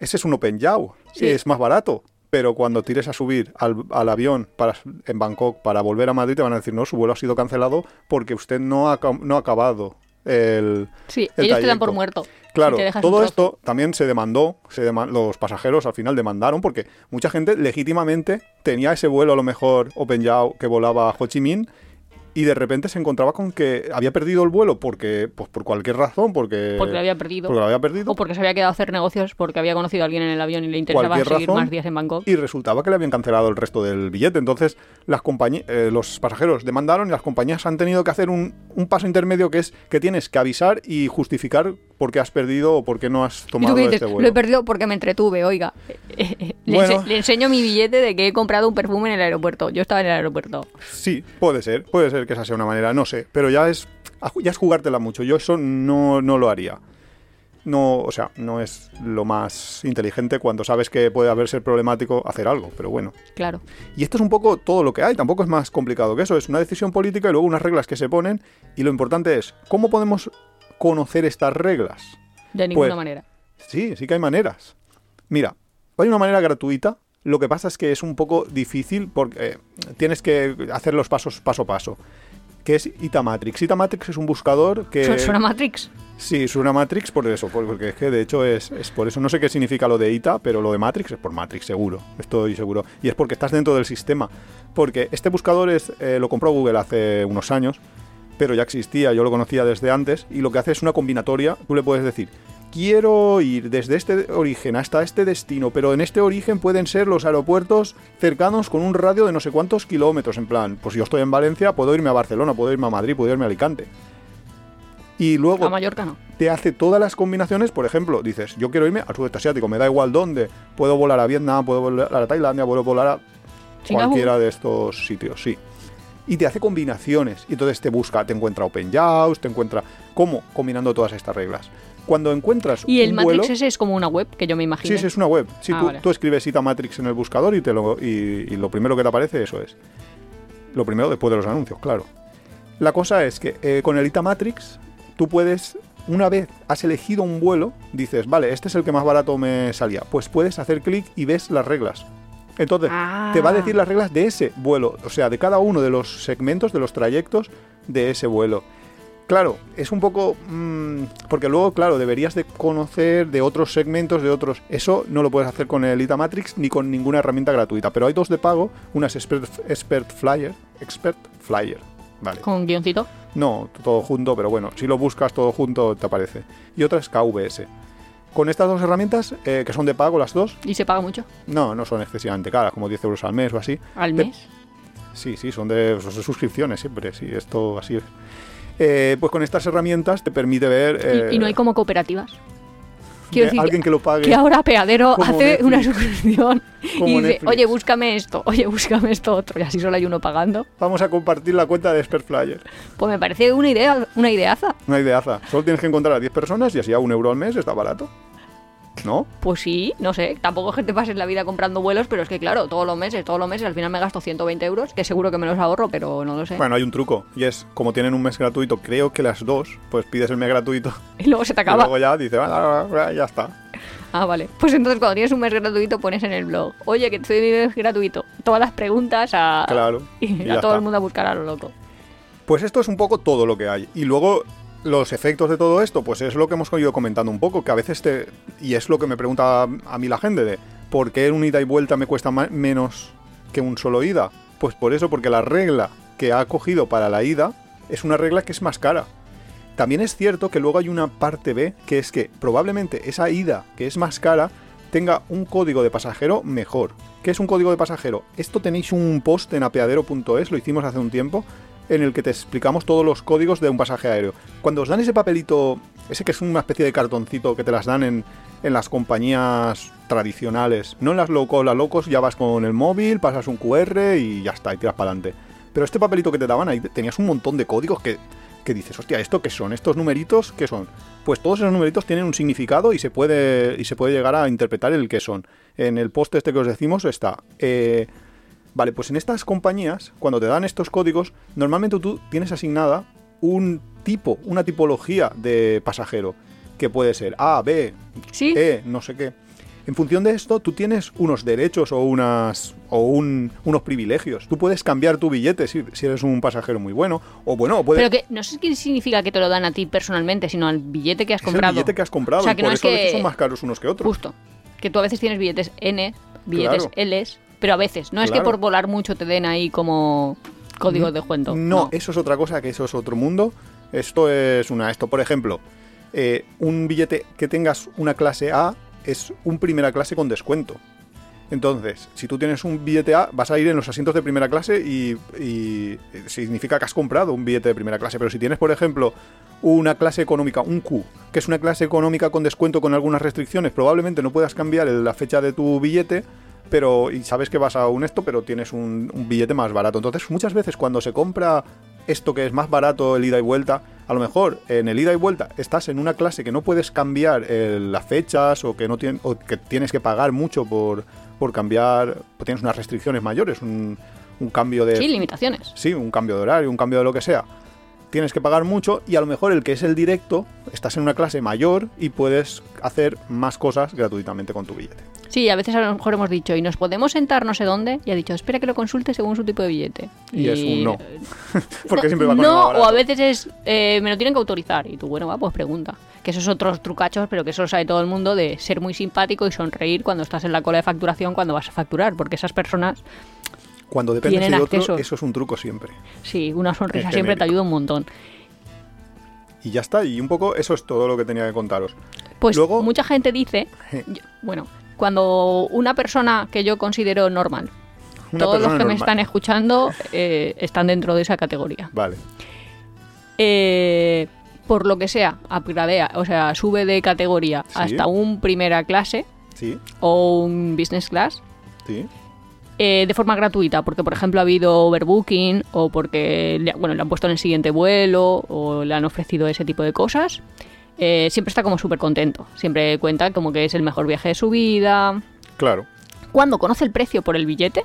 Ese es un Open Yaw, Sí. es más barato. Pero cuando tires a subir al, al avión para, en Bangkok para volver a Madrid, te van a decir, no, su vuelo ha sido cancelado porque usted no ha, no ha acabado el, Sí, el ellos te dan por trayecto". muerto. Claro, si todo esto también se demandó, se los pasajeros al final demandaron porque mucha gente legítimamente tenía ese vuelo a lo mejor Open Yaw que volaba a Ho Chi Minh y de repente se encontraba con que había perdido el vuelo porque pues por cualquier razón, porque Porque lo había perdido. porque lo había perdido O porque se había quedado a hacer negocios porque había conocido a alguien en el avión y le interesaba seguir razón. más días en Bangkok. y resultaba que le habían cancelado el resto del billete. Entonces, las compañías, los pasajeros demandaron y las compañías han tenido que hacer un, un paso intermedio que es que tienes que avisar y justificar por qué has perdido o por qué no has ¿Y tú tomado qué dices? este Lo vuelo. he perdido porque me entretuve, oiga. le, Bueno. ense- le enseño mi billete de que he comprado un perfume en el aeropuerto. Yo estaba en el aeropuerto. Sí, puede ser, puede ser que esa sea una manera, no sé, pero ya es ya es jugártela mucho. Yo eso no, no lo haría. No, o sea, no es lo más inteligente cuando sabes que puede haber ser problemático hacer algo, pero bueno. Claro. Y esto es un poco todo lo que hay, tampoco es más complicado que eso, es una decisión política y luego unas reglas que se ponen y lo importante es, ¿cómo podemos conocer estas reglas? De ninguna Pues- manera. Sí, sí que hay maneras. Mira, hay una manera gratuita Lo que pasa es que es un poco difícil porque eh, tienes que hacer los pasos paso a paso. Que es Itamatrix. Itamatrix es un buscador que. Su- ¿Suena Matrix? Sí, suena Matrix por eso, por- porque es que de hecho es, es por eso. No sé qué significa lo de ITA, pero lo de Matrix es por Matrix, seguro. Estoy seguro. Y es porque estás dentro del sistema. Porque este buscador es, eh, lo compró Google hace unos años, pero ya existía, yo lo conocía desde antes, y lo que hace es una combinatoria. Tú le puedes decir, quiero ir desde este origen hasta este destino, pero en este origen pueden ser los aeropuertos cercanos con un radio de no sé cuántos kilómetros. En plan, pues yo estoy en Valencia, puedo irme a Barcelona, puedo irme a Madrid, puedo irme a Alicante. Y luego A Mallorca no. te hace todas las combinaciones. Por ejemplo, dices, yo quiero irme al sudeste asiático, me da igual dónde. Puedo volar a Vietnam, puedo volar a Tailandia, puedo volar a cualquiera de estos sitios, sí. Y te hace combinaciones. Y entonces te busca, te encuentra OpenJAWS, te encuentra cómo combinando todas estas reglas. Cuando encuentras Y el un Matrix vuelo, ese es como una web que yo me imagino. Sí, sí, es una web. Si Ah, tú, vale. tú escribes Ita Matrix en el buscador y, te lo, y, y lo primero que te aparece, eso es. Lo primero después de los anuncios, claro. La cosa es que eh, con el Ita Matrix, tú puedes, una vez has elegido un vuelo, dices, vale, este es el que más barato me salía. Pues puedes hacer clic y ves las reglas. Entonces, Ah. te va a decir las reglas de ese vuelo, o sea, de cada uno de los segmentos, de los trayectos de ese vuelo. Claro, es un poco... mm, porque luego, claro, deberías de conocer de otros segmentos, de otros... Eso no lo puedes hacer con el Ita Matrix ni con ninguna herramienta gratuita. Pero hay dos de pago, una es Expert, Expert Flyer, Expert Flyer, ¿vale? Con guioncito. No, todo junto, pero bueno, si lo buscas todo junto te aparece. Y otra es KVS. Con estas dos herramientas, eh, que son de pago las dos, Y se paga mucho. no, no son excesivamente caras, como 10 euros al mes o así. Al Te- mes. Sí, sí, son de, son de suscripciones siempre, sí, esto así es. Eh, pues con estas herramientas te permite ver... Y- eh, y, no hay como cooperativas. Quiero decir, alguien que lo pague. que ahora Peadero hace Netflix. una suscripción y dice, Netflix. oye, búscame esto, oye, búscame esto otro, y así solo hay uno pagando. Vamos a compartir la cuenta de Expert Flyer. Pues me parece una idea, una ideaza. Una ideaza. Solo tienes que encontrar a 10 personas y así a un euro al mes está barato. ¿No? Pues sí, no sé, tampoco es que te pases la vida comprando vuelos, pero es que claro, todos los meses, todos los meses, al final me gasto 120 euros, que seguro que me los ahorro, pero no lo sé. Bueno, hay un truco. Y es, como tienen un mes gratuito, creo que las dos, pues pides el mes gratuito. Y luego se te Y acaba. luego ya dice, "Ah, ah, ah, ya está. Ah, vale. Pues entonces cuando tienes un mes gratuito pones en el blog, oye, que estoy mi mes gratuito. Todas las preguntas a... Claro. Y y a todo está. el mundo a buscar a lo loco. Pues esto es un poco todo lo que hay. Y luego los efectos de todo esto, pues es lo que hemos ido comentando un poco, que a veces te... Y es lo que me pregunta a mí la gente de, ¿por qué un ida y vuelta me cuesta menos que un solo ida? Pues por eso, porque la regla que ha cogido para la ida es una regla que es más cara. También es cierto que luego hay una parte B, que es que probablemente esa ida, que es más cara, tenga un código de pasajero mejor. ¿Qué es un código de pasajero? Esto tenéis un post en apeadero.es, lo hicimos hace un tiempo, en el que te explicamos todos los códigos de un pasaje aéreo. Cuando os dan ese papelito, ese que es una especie de cartoncito que te las dan en, en las compañías tradicionales, no en las low cost, las ya vas con el móvil, pasas un QR y ya está, y tiras para adelante. Pero este papelito que te daban ahí tenías un montón de códigos que, que dices, hostia, ¿esto qué son? ¿Estos numeritos qué son? Pues todos esos numeritos tienen un significado y se puede, y se puede llegar a interpretar el qué son. En el post este que os decimos está... eh, Vale, pues en estas compañías, cuando te dan estos códigos, normalmente tú tienes asignada un tipo, una tipología de pasajero, que puede ser A, B, ¿Sí? E, no sé qué. En función de esto, tú tienes unos derechos o unas o un- unos privilegios. Tú puedes cambiar tu billete si, si eres un pasajero muy bueno. O bueno, puedes. Pero que no sé qué significa que te lo dan a ti personalmente, sino al billete que has es el comprado. billete que has comprado. O sea, y que por no es eso a veces que- son más caros unos que otros. Justo. Que tú a veces tienes billetes N, billetes Claro. Ls, pero a veces. No es que por volar mucho te den ahí como códigos de cuento. No, eso es otra cosa, que eso es otro mundo. Esto es una. Esto, por ejemplo, eh, un billete que tengas una clase A es un primera clase con descuento. Entonces, si tú tienes un billete A, vas a ir en los asientos de primera clase y, y significa que has comprado un billete de primera clase. Pero si tienes, por ejemplo, una clase económica, un Q, que es una clase económica con descuento con algunas restricciones, probablemente no puedas cambiar el- la fecha de tu billete, pero y sabes que vas a un esto, pero tienes un, un billete más barato. Entonces, muchas veces cuando se compra esto que es más barato, el ida y vuelta, a lo mejor en el ida y vuelta estás en una clase que no puedes cambiar eh, las fechas o que no o que tienes que pagar mucho por, por cambiar, pues tienes unas restricciones mayores, un, un cambio de Sí, limitaciones. sí, un cambio de horario, un cambio de lo que sea. Tienes que pagar mucho y a lo mejor el que es el directo, estás en una clase mayor y puedes hacer más cosas gratuitamente con tu billete. Sí, a veces a lo mejor hemos dicho, y nos podemos sentar no sé dónde, y ha dicho, espera que lo consulte según su tipo de billete. Y es un no. Porque No, siempre va con no, o a veces es, eh, me lo tienen que autorizar. Y tú, bueno, va, pues pregunta. Que esos otros trucachos, pero que eso lo sabe todo el mundo, de ser muy simpático y sonreír cuando estás en la cola de facturación cuando vas a facturar. Porque esas personas, Cuando dependes de otro, acceso. eso es un truco siempre. sí, una sonrisa siempre te ayuda un montón. Y ya está, y un poco eso es todo lo que tenía que contaros. Pues Luego- mucha gente dice, bueno, cuando una persona que yo considero normal, Una todos los que me están escuchando eh, están dentro de esa categoría. Vale. Eh, por lo que sea, upgradea, o sea, sube de categoría Sí. hasta un primera clase Sí, o un business class sí. eh, de forma gratuita, porque por ejemplo ha habido overbooking o porque le, bueno, le han puesto en el siguiente vuelo o le han ofrecido ese tipo de cosas. Eh, siempre está como súper contento, siempre cuenta como que es el mejor viaje de su vida. Claro. Cuando conoce el precio por el billete,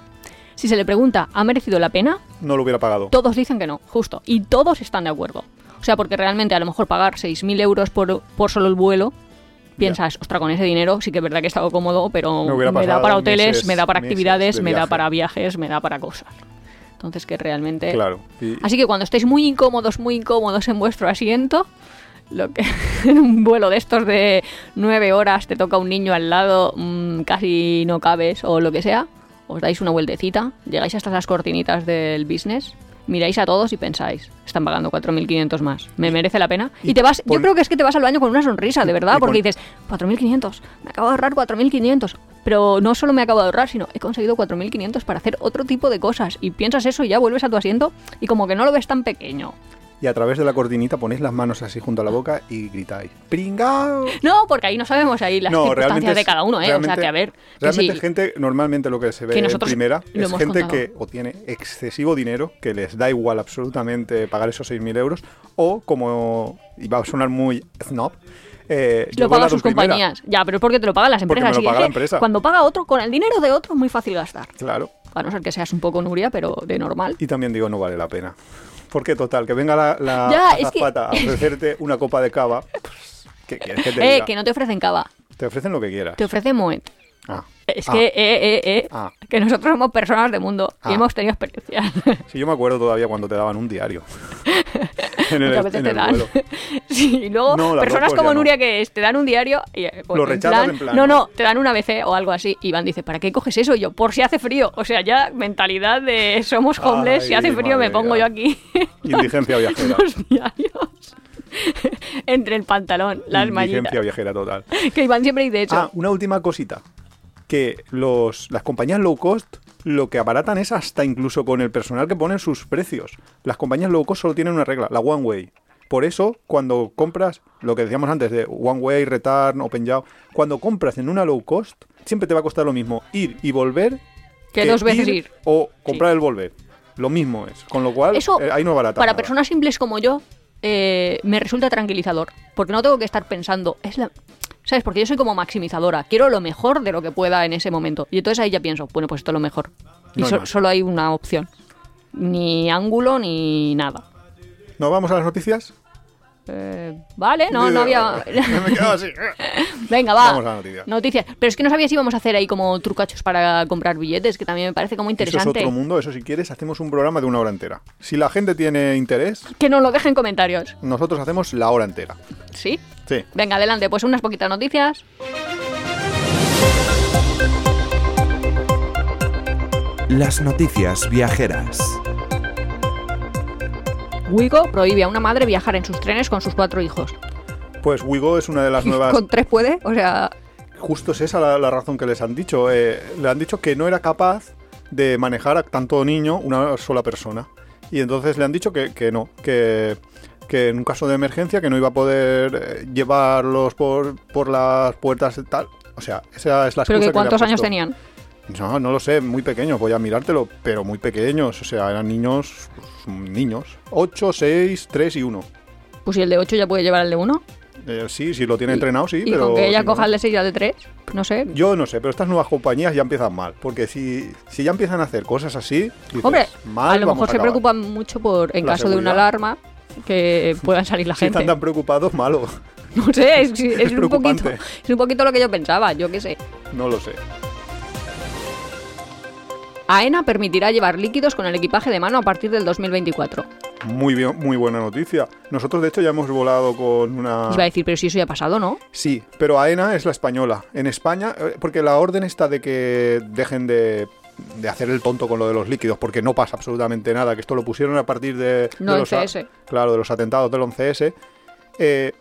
si se le pregunta, ¿ha merecido la pena? No lo hubiera pagado. Todos dicen que no, justo. Y todos están de acuerdo. O sea, porque realmente a lo mejor pagar 6.000 euros por, por solo el vuelo, piensas, ostra, con ese dinero sí que es verdad que he estado cómodo, pero Me da para hoteles, meses- me da para actividades, de me da para viajes, me da para cosas. Entonces que realmente... Claro. Y- Así que cuando estéis muy incómodos, muy incómodos en vuestro asiento, lo que en un vuelo de estos de nueve horas te toca un niño al lado, mm, casi no cabes o lo que sea, os dais una vueltecita, llegáis hasta las cortinitas del business, miráis a todos y pensáis, están pagando 4.500 más, ¿me merece la pena? Y, y te vas, yo creo que es que te vas al baño con una sonrisa, de verdad, porque dices, 4.500, me acabo de ahorrar 4.500. Pero no solo me acabo de ahorrar, sino he conseguido 4.500 para hacer otro tipo de cosas. Y piensas eso y ya vuelves a tu asiento y como que no lo ves tan pequeño. Y a través de la cortinita ponéis las manos así junto a la boca y gritáis ¡Pringao! No, porque ahí no sabemos ahí las No, circunstancias de cada uno, ¿eh? O sea, realmente- que a ver, Realmente sí, gente, normalmente lo que se ve Que en primera es gente contado. que o tiene excesivo dinero, que les da igual absolutamente pagar esos 6.000 euros, o como, y va a sonar muy snob, eh, lo pagan sus primera. compañías. Ya, pero es porque te lo pagan las Porque me empresas. lo y paga es la que empresa. Cuando paga otro, con el dinero de otro es muy fácil gastar. Claro. A no ser que seas un poco Nuria, pero de normal. Y también digo, no vale la pena. Porque total, que venga la, la Ya, es que- a ofrecerte una copa de cava, pues, ¿qué quieres que te Eh, que no te ofrecen cava, Te ofrecen lo que quieras. te ofrecen Moet. Ah. Es Ah. que, eh, eh, eh, Ah. que nosotros somos personas de mundo Ah. y hemos tenido experiencias. Sí, yo me acuerdo todavía cuando te daban un diario. en el, Muchas veces en te el dan. vuelo. Sí, y luego No, personas como no. Nuria que es, te dan un diario y eh, pues, Lo rechazas en plan, No, ¿no? te dan una ABC o algo así. Y Iván dice, ¿para qué coges eso? Y yo, por si hace frío. O sea, ya mentalidad de somos homeless, si hace frío me pongo mía. yo aquí Indigencia viajera. los diarios. Entre el pantalón, las Indigencia mallitas. viajera total. Que Iván siempre dice eso. Ah, una última cosita. Que los, las compañías low cost lo que abaratan es hasta incluso con el personal que ponen sus precios. Las compañías low cost solo tienen una regla, la one way. Por eso, cuando compras, lo que decíamos antes de one way, return, open yaw, cuando compras en una low cost, siempre te va a costar lo mismo ir y volver que dos veces ir. o comprar el volver. Lo mismo es. Con lo cual, Eso, eh, ahí no barata. para nada. personas simples como yo, eh, me resulta tranquilizador. Porque no tengo que estar pensando, es la... ¿Sabes? Porque yo soy como maximizadora. Quiero lo mejor de lo que pueda en ese momento. Y entonces ahí ya pienso, bueno, pues esto es lo mejor. Y No so- solo hay una opción. Ni ángulo ni nada. ¿Nos vamos a las noticias? Eh, vale, no, no había... Me quedo así. Venga, va. Vamos a la noticia. Noticias. Pero es que no sabía si íbamos a hacer ahí como trucachos para comprar billetes, que también me parece como Eso es interesante. otro mundo, eso si quieres, hacemos un programa de una hora entera. Si la gente tiene interés, Que nos lo dejen en comentarios. nosotros hacemos la hora entera. ¿Sí? Sí. Venga, adelante. Pues unas poquitas noticias. Las noticias viajeras. Wigo prohíbe a una madre viajar en sus trenes con sus cuatro hijos. Pues Wigo es una de las nuevas... ¿Con tres puede? O sea, Justo es esa la, la razón que les han dicho. Eh, le han dicho que no era capaz de manejar a tanto niño una sola persona. Y entonces le han dicho que, que no, que, que en un caso de emergencia que no iba a poder eh, llevarlos por, por las puertas y tal. O sea, esa es la pero excusa que le han ¿cuántos años tenían? No, no lo sé, muy pequeños, voy a mirártelo, pero muy pequeños, o sea, eran niños, niños, 8, 6, 3 y 1. Pues si el de 8 ya puede llevar al de 1. Eh, sí, si lo tiene entrenado, sí, y pero... con que ella si no- coja el de 6 y el de 3, no sé. Yo no sé, pero estas nuevas compañías ya empiezan mal, porque si, si ya empiezan a hacer cosas así, dices, Hombre, mal a lo mejor se preocupan mucho por, en La caso de una alarma, que puedan salir la Si gente. están tan preocupados, malo. No sé, es, es Es un poquito, es un poquito lo que yo pensaba, yo qué sé. No lo sé. AENA permitirá llevar líquidos con el equipaje de mano a partir del 2024. Muy bien, muy buena noticia. Nosotros de hecho ya hemos volado con una... Iba a decir, pero si eso ya ha pasado, ¿no? Sí, pero AENA es la española. En España, eh, porque la orden está de que dejen de, de hacer el tonto con lo de los líquidos, porque no pasa absolutamente nada, que esto lo pusieron a partir de, de No, el los, a- claro, de los atentados del 11S. eh,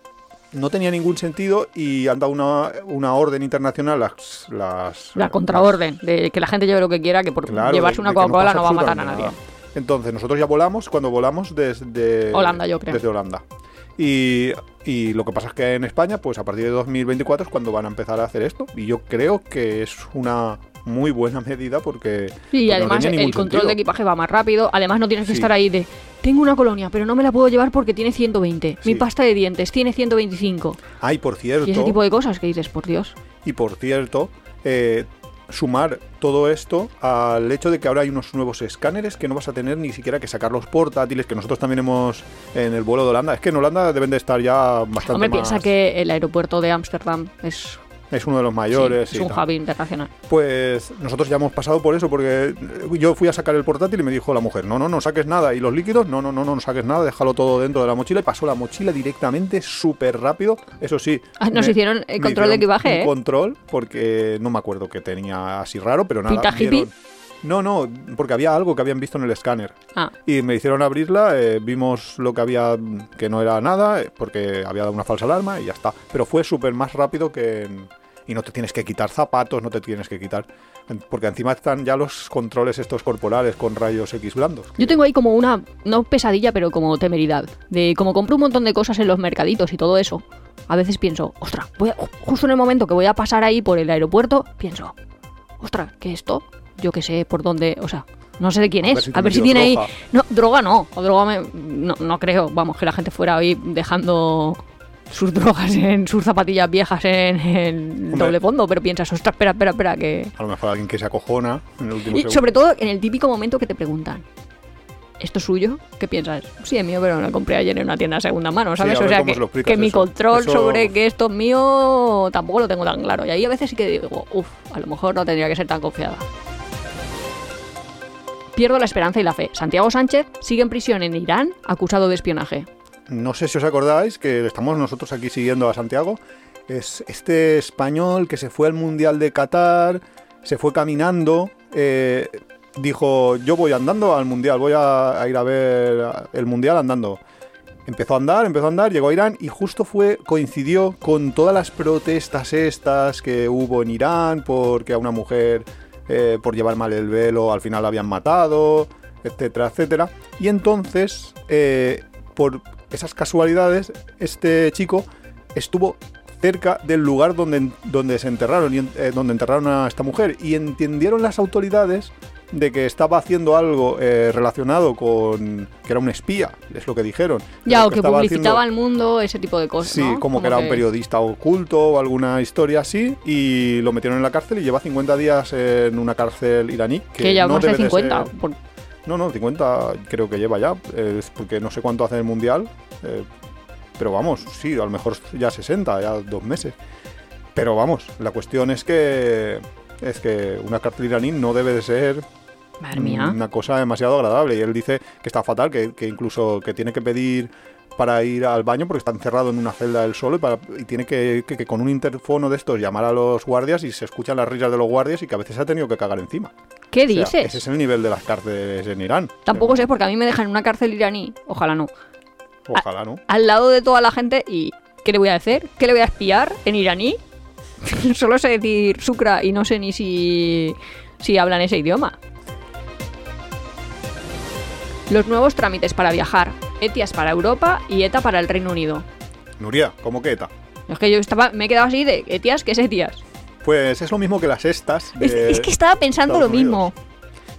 no tenía ningún sentido y han dado una, una orden internacional las, las La contraorden, de que la gente lleve lo que quiera, que por Claro, llevarse de- una de no Coca-Cola no, va a matar a nadie. nada. Entonces, nosotros ya volamos cuando volamos desde Holanda, yo creo. Desde Holanda. Y, y lo que pasa es que en España, pues a partir de 2024 es cuando van a empezar a hacer esto. Y yo creo que es una muy buena medida porque. Sí, y porque no además el control sentido. de equipaje va más rápido. Además no tienes que Sí. estar ahí de, tengo una colonia, pero no me la puedo llevar porque tiene 120. Mi Sí. pasta de dientes tiene 125. Ay, por cierto. Y ese tipo de cosas que dices, por Dios. Y por cierto, eh, sumar todo esto al hecho de que ahora hay unos nuevos escáneres que no vas a tener ni siquiera que sacar los portátiles, que nosotros también hemos en el vuelo de Holanda. Es que en Holanda deben de estar ya bastante Hombre, más- piensa que el aeropuerto de Ámsterdam es, Es uno de los mayores. sí, es un hub internacional. Pues nosotros ya hemos pasado por eso, porque yo fui a sacar el portátil y me dijo la mujer, no, no, no saques nada. ¿Y los líquidos? No, no, no, no, no saques nada, déjalo todo dentro de la mochila. Y pasó la mochila directamente súper rápido. Eso sí. Ah, nos hicieron el control de equipaje, un ¿eh? control, porque no me acuerdo que tenía así raro, pero nada. No, no, porque había algo que habían visto en el escáner. Ah, Y me hicieron abrirla, eh, vimos lo que había, que no era nada, eh, porque había dado una falsa alarma y ya está. Pero fue súper más rápido que... en- Y no te tienes que quitar zapatos, no te tienes que quitar... Porque encima están ya los controles estos corporales con rayos X blandos. Yo tengo ahí como una, no pesadilla, pero como temeridad. De como compro un montón de cosas en los mercaditos y todo eso. A veces pienso, ostras, voy a- justo en el momento que voy a pasar ahí por el aeropuerto, pienso, ostras, ¿qué es esto? Yo qué sé, por dónde, o sea, no sé de quién A ver es. si a ver si tiene ahí. droga. No, droga no, o droga me- no, no creo. Vamos, que la gente fuera ahí dejando sus drogas en sus zapatillas viejas en el doble fondo, pero piensas, ostras, espera, espera, espera, que. A lo mejor alguien que se acojona en el último Y segundo. sobre todo en el típico momento que te preguntan, ¿esto es suyo? ¿Qué piensas? Sí, es mío, pero lo compré ayer en una tienda de segunda mano, ¿sabes? o sea, que, se que mi control Eso- sobre que esto es mío tampoco lo tengo tan claro. Y ahí a veces sí que digo, uff, a lo mejor no tendría que ser tan confiada. Pierdo la esperanza y la fe. Santiago Sánchez sigue en prisión en Irán acusado de espionaje. No sé si os acordáis que estamos nosotros aquí siguiendo a Santiago. Es este español que se fue al Mundial de Qatar, se fue caminando, eh, dijo, yo voy andando al Mundial, voy a, ir a ver el Mundial andando. Empezó a andar, empezó a andar, llegó a Irán y justo fue, coincidió con todas las protestas estas que hubo en Irán porque a una mujer eh, por llevar mal el velo al final la habían matado, etcétera, etcétera. Y entonces, eh, por esas casualidades, este chico estuvo cerca del lugar donde, donde se enterraron, y, eh, donde enterraron a esta mujer. Y entendieron las autoridades de que estaba haciendo algo eh, relacionado con que era un espía, es lo que dijeron. Ya, o que publicitaba haciendo- al mundo ese tipo de cosas. Sí, ¿no? como, que era un periodista oculto o alguna historia así, y lo metieron en la cárcel y lleva 50 días en una cárcel iraní. Que, ya no más de debe 50. ser- por- No, no, 50 creo que lleva ya, es porque no sé cuánto hace el mundial, eh, pero vamos, sí, a lo mejor ya 60, ya dos meses. Pero vamos, la cuestión es que es que una cárcel iraní no debe de ser Madre mía. una cosa demasiado agradable. Y él dice que está fatal, que, que incluso que tiene que pedir para ir al baño porque está encerrado en una celda él solo y, para- y tiene que, que- que con un interfono de estos llamar a los guardias y se escuchan las risas de los guardias y que a veces se ha tenido que cagar encima. ¿Qué O sea, dices? ese es el nivel de las cárceles en Irán. Tampoco sé, porque a mí me dejan en una cárcel iraní, ojalá no, Ojalá, ¿no? al lado de toda la gente y ¿qué le voy a hacer? ¿Qué le voy a espiar en iraní? Solo sé decir Sukra y no sé ni si, si hablan ese idioma. Los nuevos trámites para viajar, ETIAS para Europa y ETA para el Reino Unido. Nuria, ¿cómo que ETA? Es que yo estaba, me he quedado así de ETIAS, ¿qué es ETIAS? Pues es lo mismo que las estas. Es, de es que estaba pensando lo Unidos.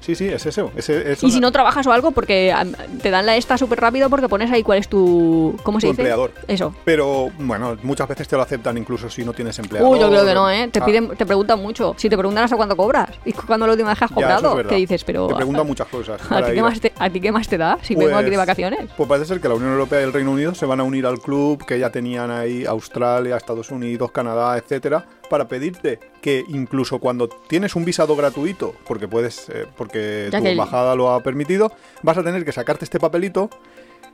Sí, sí, es eso. es- es Y si no trabajas o algo, porque te dan la esta súper rápido porque pones ahí cuál es tu... ¿Cómo se Tu dice? empleador. Eso. Pero bueno, muchas veces te lo aceptan incluso si no tienes empleador. Uy, yo creo que no, ¿eh? Te, Ah, piden, te preguntan mucho. Si te preguntan hasta cuándo cobras y cuándo la última vez has es cobrado, verdad. ¿qué dices? Pero Te preguntan muchas cosas. ¿a ti, qué más te, ¿a ti qué más te da si vengo aquí de Pues- vacaciones? Pues parece ser que la Unión Europea y el Reino Unido se van a unir al club que ya tenían ahí Australia, Estados Unidos, Canadá, etcétera, para pedirte que incluso cuando tienes un visado gratuito, porque puedes, eh, porque Ya tu el- embajada lo ha permitido, vas a tener que sacarte este papelito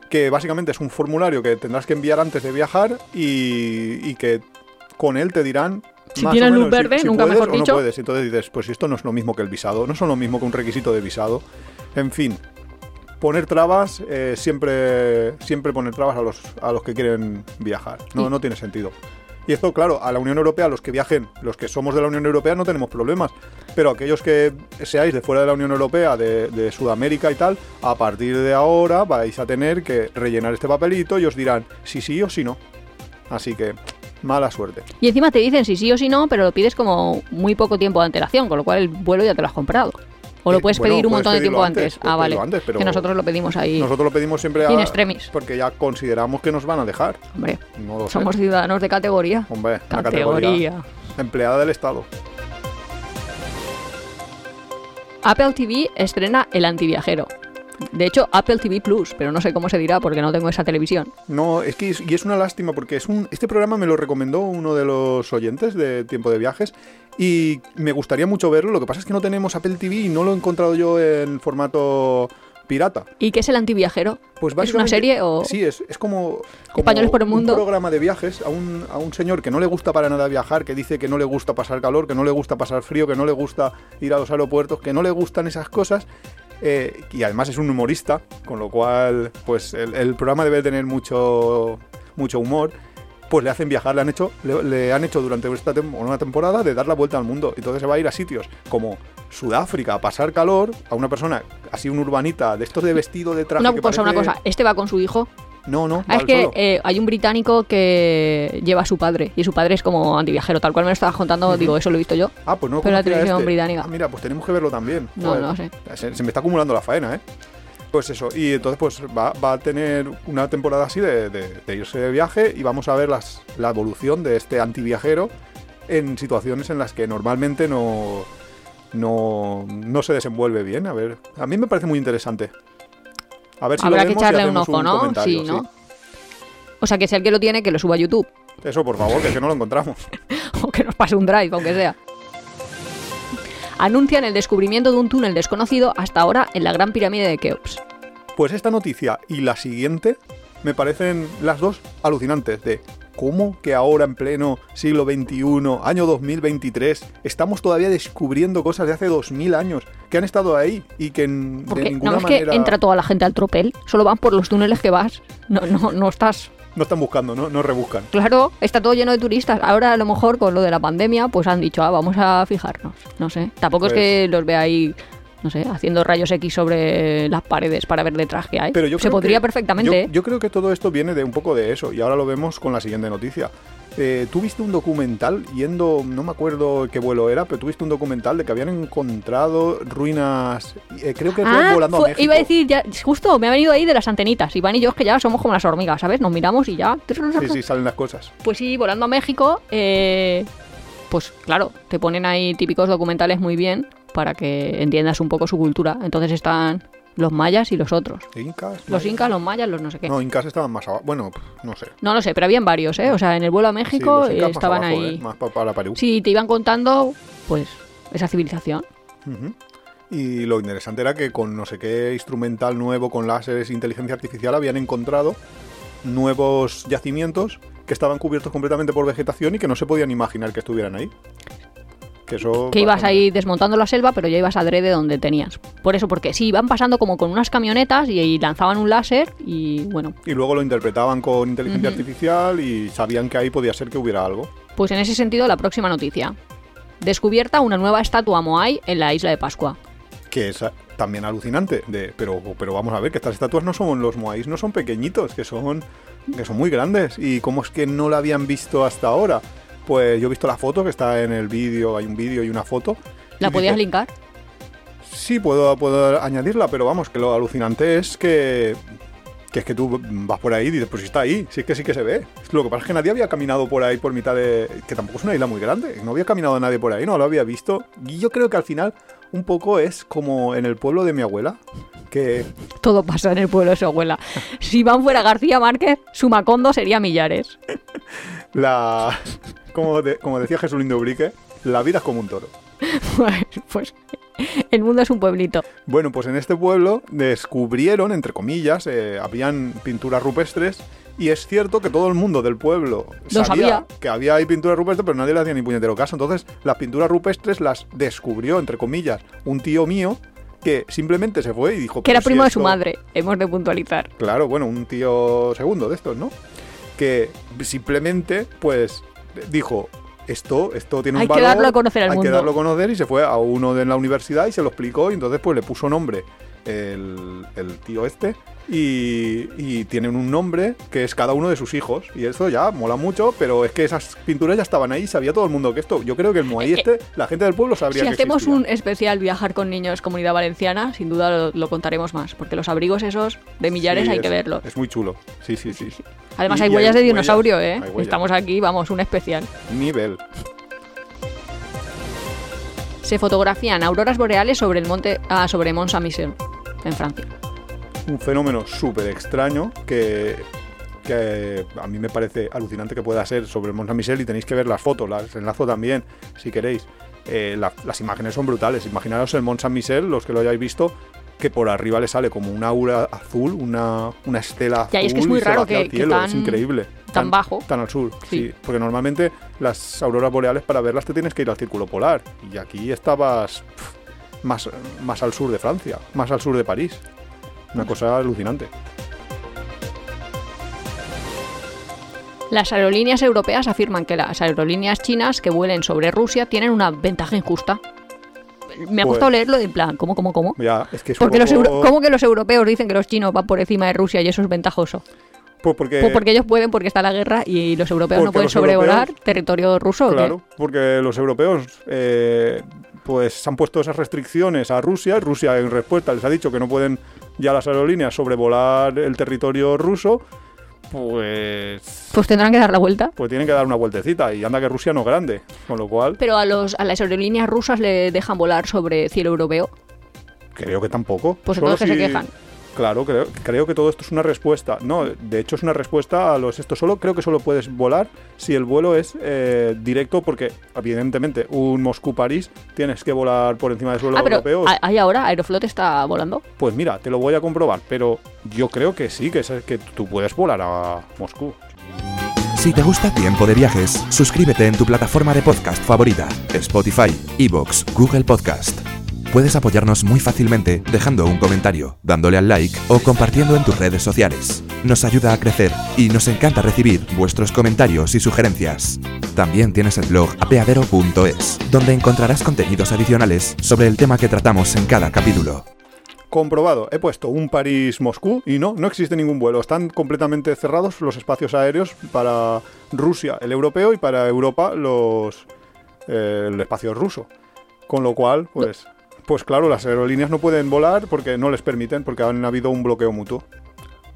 que básicamente es un formulario que tendrás que enviar antes de viajar y, y que con él te dirán Si más o tienes luz verde, nunca puedes mejor o no puedes. Entonces dices, pues esto no es lo mismo que el visado, no son lo mismo que un requisito de visado. En fin, poner trabas, eh, siempre, siempre poner trabas a los, a los que quieren viajar. No, no tiene sentido. Y esto, claro, a la Unión Europea, los que viajen, los que somos de la Unión Europea, no tenemos problemas. Pero aquellos que seáis de fuera de la Unión Europea, de, Sudamérica y tal, a partir de ahora vais a tener que rellenar este papelito y os dirán si sí o si no. Así que, mala suerte. Y encima te dicen si sí o si no, pero lo pides como muy poco tiempo de antelación, con lo cual el vuelo ya te lo has comprado. O lo Eh, puedes bueno, pedir un montón de tiempo antes, Ah, vale. pedirlo antes, pero Que nosotros lo pedimos ahí. Nosotros lo pedimos siempre a... In extremis. Porque ya consideramos que nos van a dejar. Hombre, No lo sé. somos ciudadanos de categoría. Hombre, categoría. Categoría. Empleada del Estado. Apple TV estrena El antiviajero. De hecho, Apple TV Plus, pero no sé cómo se dirá porque no tengo esa televisión. No, es que es, y es una lástima porque es un, este programa me lo recomendó uno de los oyentes de Tiempo de Viajes y me gustaría mucho verlo. Lo que pasa es que no tenemos Apple TV y no lo he encontrado yo en formato pirata. ¿Y qué es El antiviajero? Pues ¿Es una serie o...? Sí, es, es como, como Españoles por el mundo. un programa de viajes a un, a un señor que no le gusta para nada viajar, que dice que no le gusta pasar calor, que no le gusta pasar frío, que no le gusta ir a los aeropuertos, que no le gustan esas cosas. Eh, y además es un humorista, con lo cual, pues el, el programa debe tener mucho, mucho humor. Pues le hacen viajar, le han hecho, le, le han hecho durante esta tem- una temporada de dar la vuelta al mundo. Entonces se va a ir a sitios como Sudáfrica a pasar calor, a una persona así un urbanita de estos de vestido de traje. Una que cosa, una parece- cosa. Este va con su hijo. No, no. Ah, es que eh, hay un británico que lleva a su padre y su padre es como antiviajero, tal cual me lo estabas contando, digo, eso lo he visto yo. Ah, pues no Pero la televisión este. británica. Ah, mira, pues tenemos que verlo también. No, Joder. no sé. Se, se me está acumulando la faena, ¿eh? Pues eso, y entonces pues va, va a tener una temporada así de, de- de irse de viaje y vamos a ver las, la evolución de este antiviajero en situaciones en las que normalmente no, no, no se desenvuelve bien. A ver, a mí me parece muy interesante. A ver si Habrá lo que y echarle un ojo, ¿no? Sí, ¿no? O sea, que si el que lo tiene, que lo suba a YouTube. Eso, por favor, que que no lo encontramos. o que nos pase un drive, aunque sea. Anuncian el descubrimiento de un túnel desconocido hasta ahora en la Gran Pirámide de Keops. Pues esta noticia y la siguiente me parecen las dos alucinantes de cómo que ahora en pleno siglo XXI, año 2023, estamos todavía descubriendo cosas de hace 2000 años que han estado ahí y que en- de Porque ninguna no es manera que entra toda la gente al tropel, solo van por los túneles que vas. No, no, no estás. no están buscando, ¿no? no rebuscan. Claro, está todo lleno de turistas. Ahora a lo mejor con lo de la pandemia, pues han dicho, ah, vamos a fijarnos. No sé. Tampoco es Pues- que los vea ahí, no sé, haciendo rayos X sobre las paredes para ver detrás que hay. Pero yo Se podría que- perfectamente. Yo, ¿eh? yo creo que todo esto viene de un poco de eso y ahora lo vemos con la siguiente noticia. Eh, tú viste un documental yendo, no me acuerdo qué vuelo era, pero tuviste un documental de que habían encontrado ruinas, eh, creo que fue Ah, volando a México. iba a decir, ya, justo me ha venido ahí de las antenitas. Iván y yo es que ya somos como las hormigas, ¿sabes? Nos miramos y ya. Sí, sí, salen las cosas. Pues sí, volando a México, eh, pues claro, te ponen ahí típicos documentales muy bien para que entiendas un poco su cultura. Entonces están los mayas y los otros. Incas. Los incas, los mayas, los no sé qué. No, No, incas estaban más abajo. Bueno, no sé. lo sé, pero habían varios, ¿eh? O sea, en el vuelo a Sí, México los incas más estaban abajo, ahí. ¿eh? Más pa- para Perú. Sí, te iban contando, pues, esa civilización. Y lo interesante era que con no sé qué instrumental nuevo, con láseres e inteligencia artificial, habían encontrado nuevos yacimientos que estaban cubiertos completamente por vegetación y que no se podían imaginar que estuvieran ahí. Que eso. Que ibas ahí desmontando la selva, pero ya ibas adrede donde tenías. Por eso, porque sí, iban pasando como con unas camionetas y, y lanzaban un láser y bueno, Y luego lo interpretaban con inteligencia artificial y sabían que ahí podía ser que hubiera algo. Pues en ese sentido, la próxima noticia. Descubierta una nueva estatua Moai en la isla de Pascua. Que es ah, también alucinante. De, pero, pero vamos a ver que estas estatuas no son los moais, no son pequeñitos, que son, que son muy grandes. ¿Y cómo es que no la habían visto hasta ahora? Pues yo he visto la foto que está en el vídeo, hay un vídeo y una foto. ¿La podías dice- linkar? Sí, puedo, puedo añadirla, pero vamos, que lo alucinante es que, que es que tú vas por ahí y dices, pues si está ahí, sí es que sí que se ve. Lo que pasa es que nadie había caminado por ahí por mitad de... que tampoco es una isla muy grande, no había caminado nadie por ahí, no lo había visto. Y yo creo que al final un poco es como en el pueblo de mi abuela, que Todo pasa en el pueblo de su abuela. Si Iván fuera García Márquez, su Macondo sería Millares. la... como, de- como decía Jesulín de Ubrique, la vida es como un toro. Pues, el mundo es un pueblito. Bueno, pues en este pueblo descubrieron, entre comillas, eh, habían pinturas rupestres y es cierto que todo el mundo del pueblo Lo sabía. que había ahí pinturas rupestres, pero nadie le hacía ni puñetero caso. Entonces, las pinturas rupestres las descubrió, entre comillas, un tío mío que simplemente se fue y dijo... Que era "Pero si primo de su esto-". madre. Hemos de puntualizar. Claro, bueno, un tío segundo de estos, ¿no? Que simplemente, pues, dijo, esto, esto tiene Hay un que valor, darlo a conocer al hay que mundo". darlo a conocer y se fue a uno de la universidad y se lo explicó y entonces pues le puso nombre el, el tío este y, y tienen un nombre que es cada uno de sus hijos y eso ya mola mucho, pero es que esas pinturas ya estaban ahí, sabía todo el mundo que esto, yo creo que el Moai este, la gente del pueblo sabría Si que hacemos existía. un especial viajar con niños comunidad valenciana, sin duda lo, lo contaremos más, porque los abrigos esos de millares Sí, hay es- que verlos. Es muy chulo, sí, sí, sí. Además y- hay huellas de huellas, dinosaurio, ¿eh? Estamos aquí, vamos, un especial. Nivel. Se fotografían auroras boreales sobre el monte, ah, sobre Mont Saint-Michel, en Francia. un fenómeno súper extraño que, que a mí me parece alucinante que pueda ser sobre el Mont Saint-Michel y tenéis que ver las fotos, las enlazo también si queréis. Eh, la- las imágenes son brutales. Imaginaros el Mont Saint-Michel, los que lo hayáis visto, que por arriba le sale como un aura azul, una, una estela azul. Ya, y es que es muy raro que- que tan- es increíble. tan bajo. Tan al sur, Sí. sí. Porque normalmente las auroras boreales para verlas te tienes que ir al círculo polar. Y aquí estabas más, más al sur de Francia, más al sur de París. Una cosa alucinante. Las aerolíneas europeas afirman que las aerolíneas chinas que vuelen sobre Rusia tienen una ventaja injusta. Me ha Pues- gustado leerlo en plan, ¿cómo, cómo, cómo? Ya, es que es Porque los poco- euro- ¿Cómo que los europeos dicen que los chinos van por encima de Rusia y eso es ventajoso? Pues porque, Pues porque ellos pueden, porque está la guerra y los europeos no pueden los sobrevolar europeos- territorio ruso. claro, porque los europeos pues pues han puesto esas restricciones a Rusia Rusia en respuesta les ha dicho que no pueden ya las aerolíneas sobrevolar el territorio ruso, pues Pues tendrán que dar la vuelta. pues tienen que dar una vueltecita y anda que Rusia no es grande, con lo cual Pero a, los, a las aerolíneas rusas le dejan volar sobre cielo europeo. creo que tampoco. Pues entonces se si- quejan. Claro, creo, creo que todo esto es una respuesta. No, de hecho es una respuesta a los esto solo. Creo que solo puedes volar si el vuelo es eh, directo, porque evidentemente un Moscú-París tienes que volar por encima del suelo Ah, pero europeo. ¿hay- ¿hay ahora? ¿Aeroflot está volando? Pues mira, te lo voy a comprobar, pero yo creo que sí, que, es, que tú puedes volar a Moscú. Si te gusta Tiempo de Viajes, suscríbete en tu plataforma de podcast favorita, Spotify, Evox, Google Podcast. Puedes apoyarnos muy fácilmente dejando un comentario, dándole al like o compartiendo en tus redes sociales. Nos ayuda a crecer y nos encanta recibir vuestros comentarios y sugerencias. También tienes el blog apeadero.es, donde encontrarás contenidos adicionales sobre el tema que tratamos en cada capítulo. Comprobado, he puesto un París-Moscú y no, no existe ningún vuelo. Están completamente cerrados los espacios aéreos para Rusia, el europeo, y para Europa, los eh, el espacio ruso. Con lo cual, pues, pues claro, las aerolíneas no pueden volar porque no les permiten, porque han habido un bloqueo mutuo.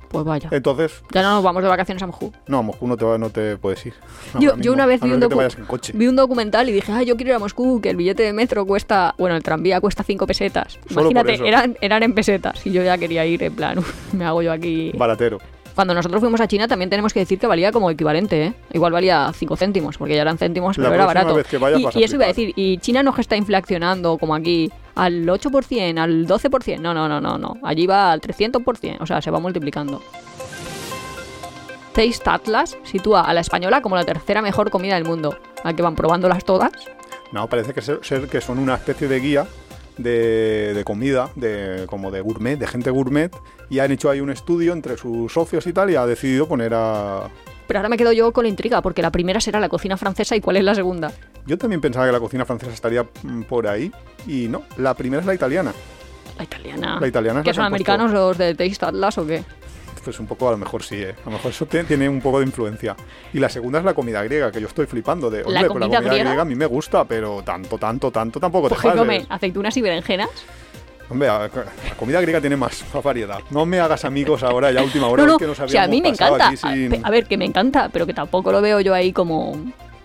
Pues vaya. Entonces, Ya no nos vamos de vacaciones a Moscú. no, a Moscú no te, va- no te puedes ir. Yo, ahora yo mismo, una vez a vi no un, ser que te docu- vayas en coche. vi un documental y dije, ah, yo quiero ir a Moscú, que el billete de metro cuesta, bueno, el tranvía cuesta 5 pesetas. Solo por Imagínate, eso. eran, eran en pesetas y yo ya quería ir en plan, "Uf, me hago yo aquí. Baratero. Cuando nosotros fuimos a China también tenemos que decir que valía como equivalente, ¿eh? Igual valía 5 céntimos, porque ya eran céntimos, La pero era próxima barato. vez que vayas y, vas a y eso iba a flipar. decir, y China no está inflacionando como aquí al 8%, al 12%, no, no, no, no, no. Allí va al 300%, o sea, se va multiplicando. Taste Atlas sitúa a la española como la tercera mejor comida del mundo. ¿A que van probándolas todas? No, parece que ser, que son una especie de guía de, de comida, de, como de gourmet, de gente gourmet, y han hecho ahí un estudio entre sus socios y tal, y ha decidido poner a... Pero ahora me quedo yo con la intriga, porque la primera será la cocina francesa y cuál es la segunda. Yo también pensaba que la cocina francesa estaría mm, por ahí, y no, la primera es la italiana. La italiana. La italiana es ¿Que la son puesto. americanos los de Taste Atlas o qué? Pues un poco, a lo mejor sí, ¿eh? A lo mejor eso tiene un poco de influencia. Y la segunda es la comida griega, que yo estoy flipando de... Hombre, pues comida la comida griega? griega? a mí me gusta, pero tanto, tanto, tanto tampoco Pues te pases. aceitunas y berenjenas. Hombre, la comida griega tiene más variedad. No me hagas amigos ahora ya última hora, No, no, que nos o sea, a mí me encanta. sin- A, ver, que me encanta, pero que tampoco lo veo yo ahí como...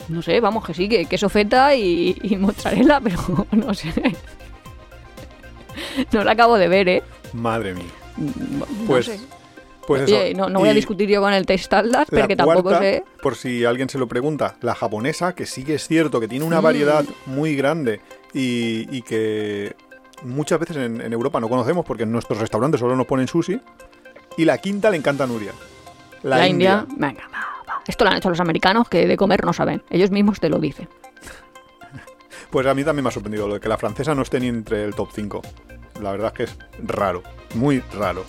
No sé, vamos, que sí, que queso feta y, y mozzarella, pero no sé. No la acabo de ver, ¿eh? Madre mía. No Pues, sé. Pues eso. Oye, no, no voy a discutir yo con el Testaldar, la porque tampoco cuarta, sé. Por si alguien se lo pregunta, la japonesa, que sí que es cierto que tiene una Mm. variedad muy grande y, y que muchas veces en, en Europa no conocemos porque en nuestros restaurantes solo nos ponen sushi. Y la quinta le encanta a Nuria. La, India. Venga, va, va. Esto lo han hecho los americanos que de comer no saben. Ellos mismos te lo dicen. Pues a mí también me ha sorprendido lo de que la francesa no esté ni entre el top 5. La verdad es que es raro, muy raro.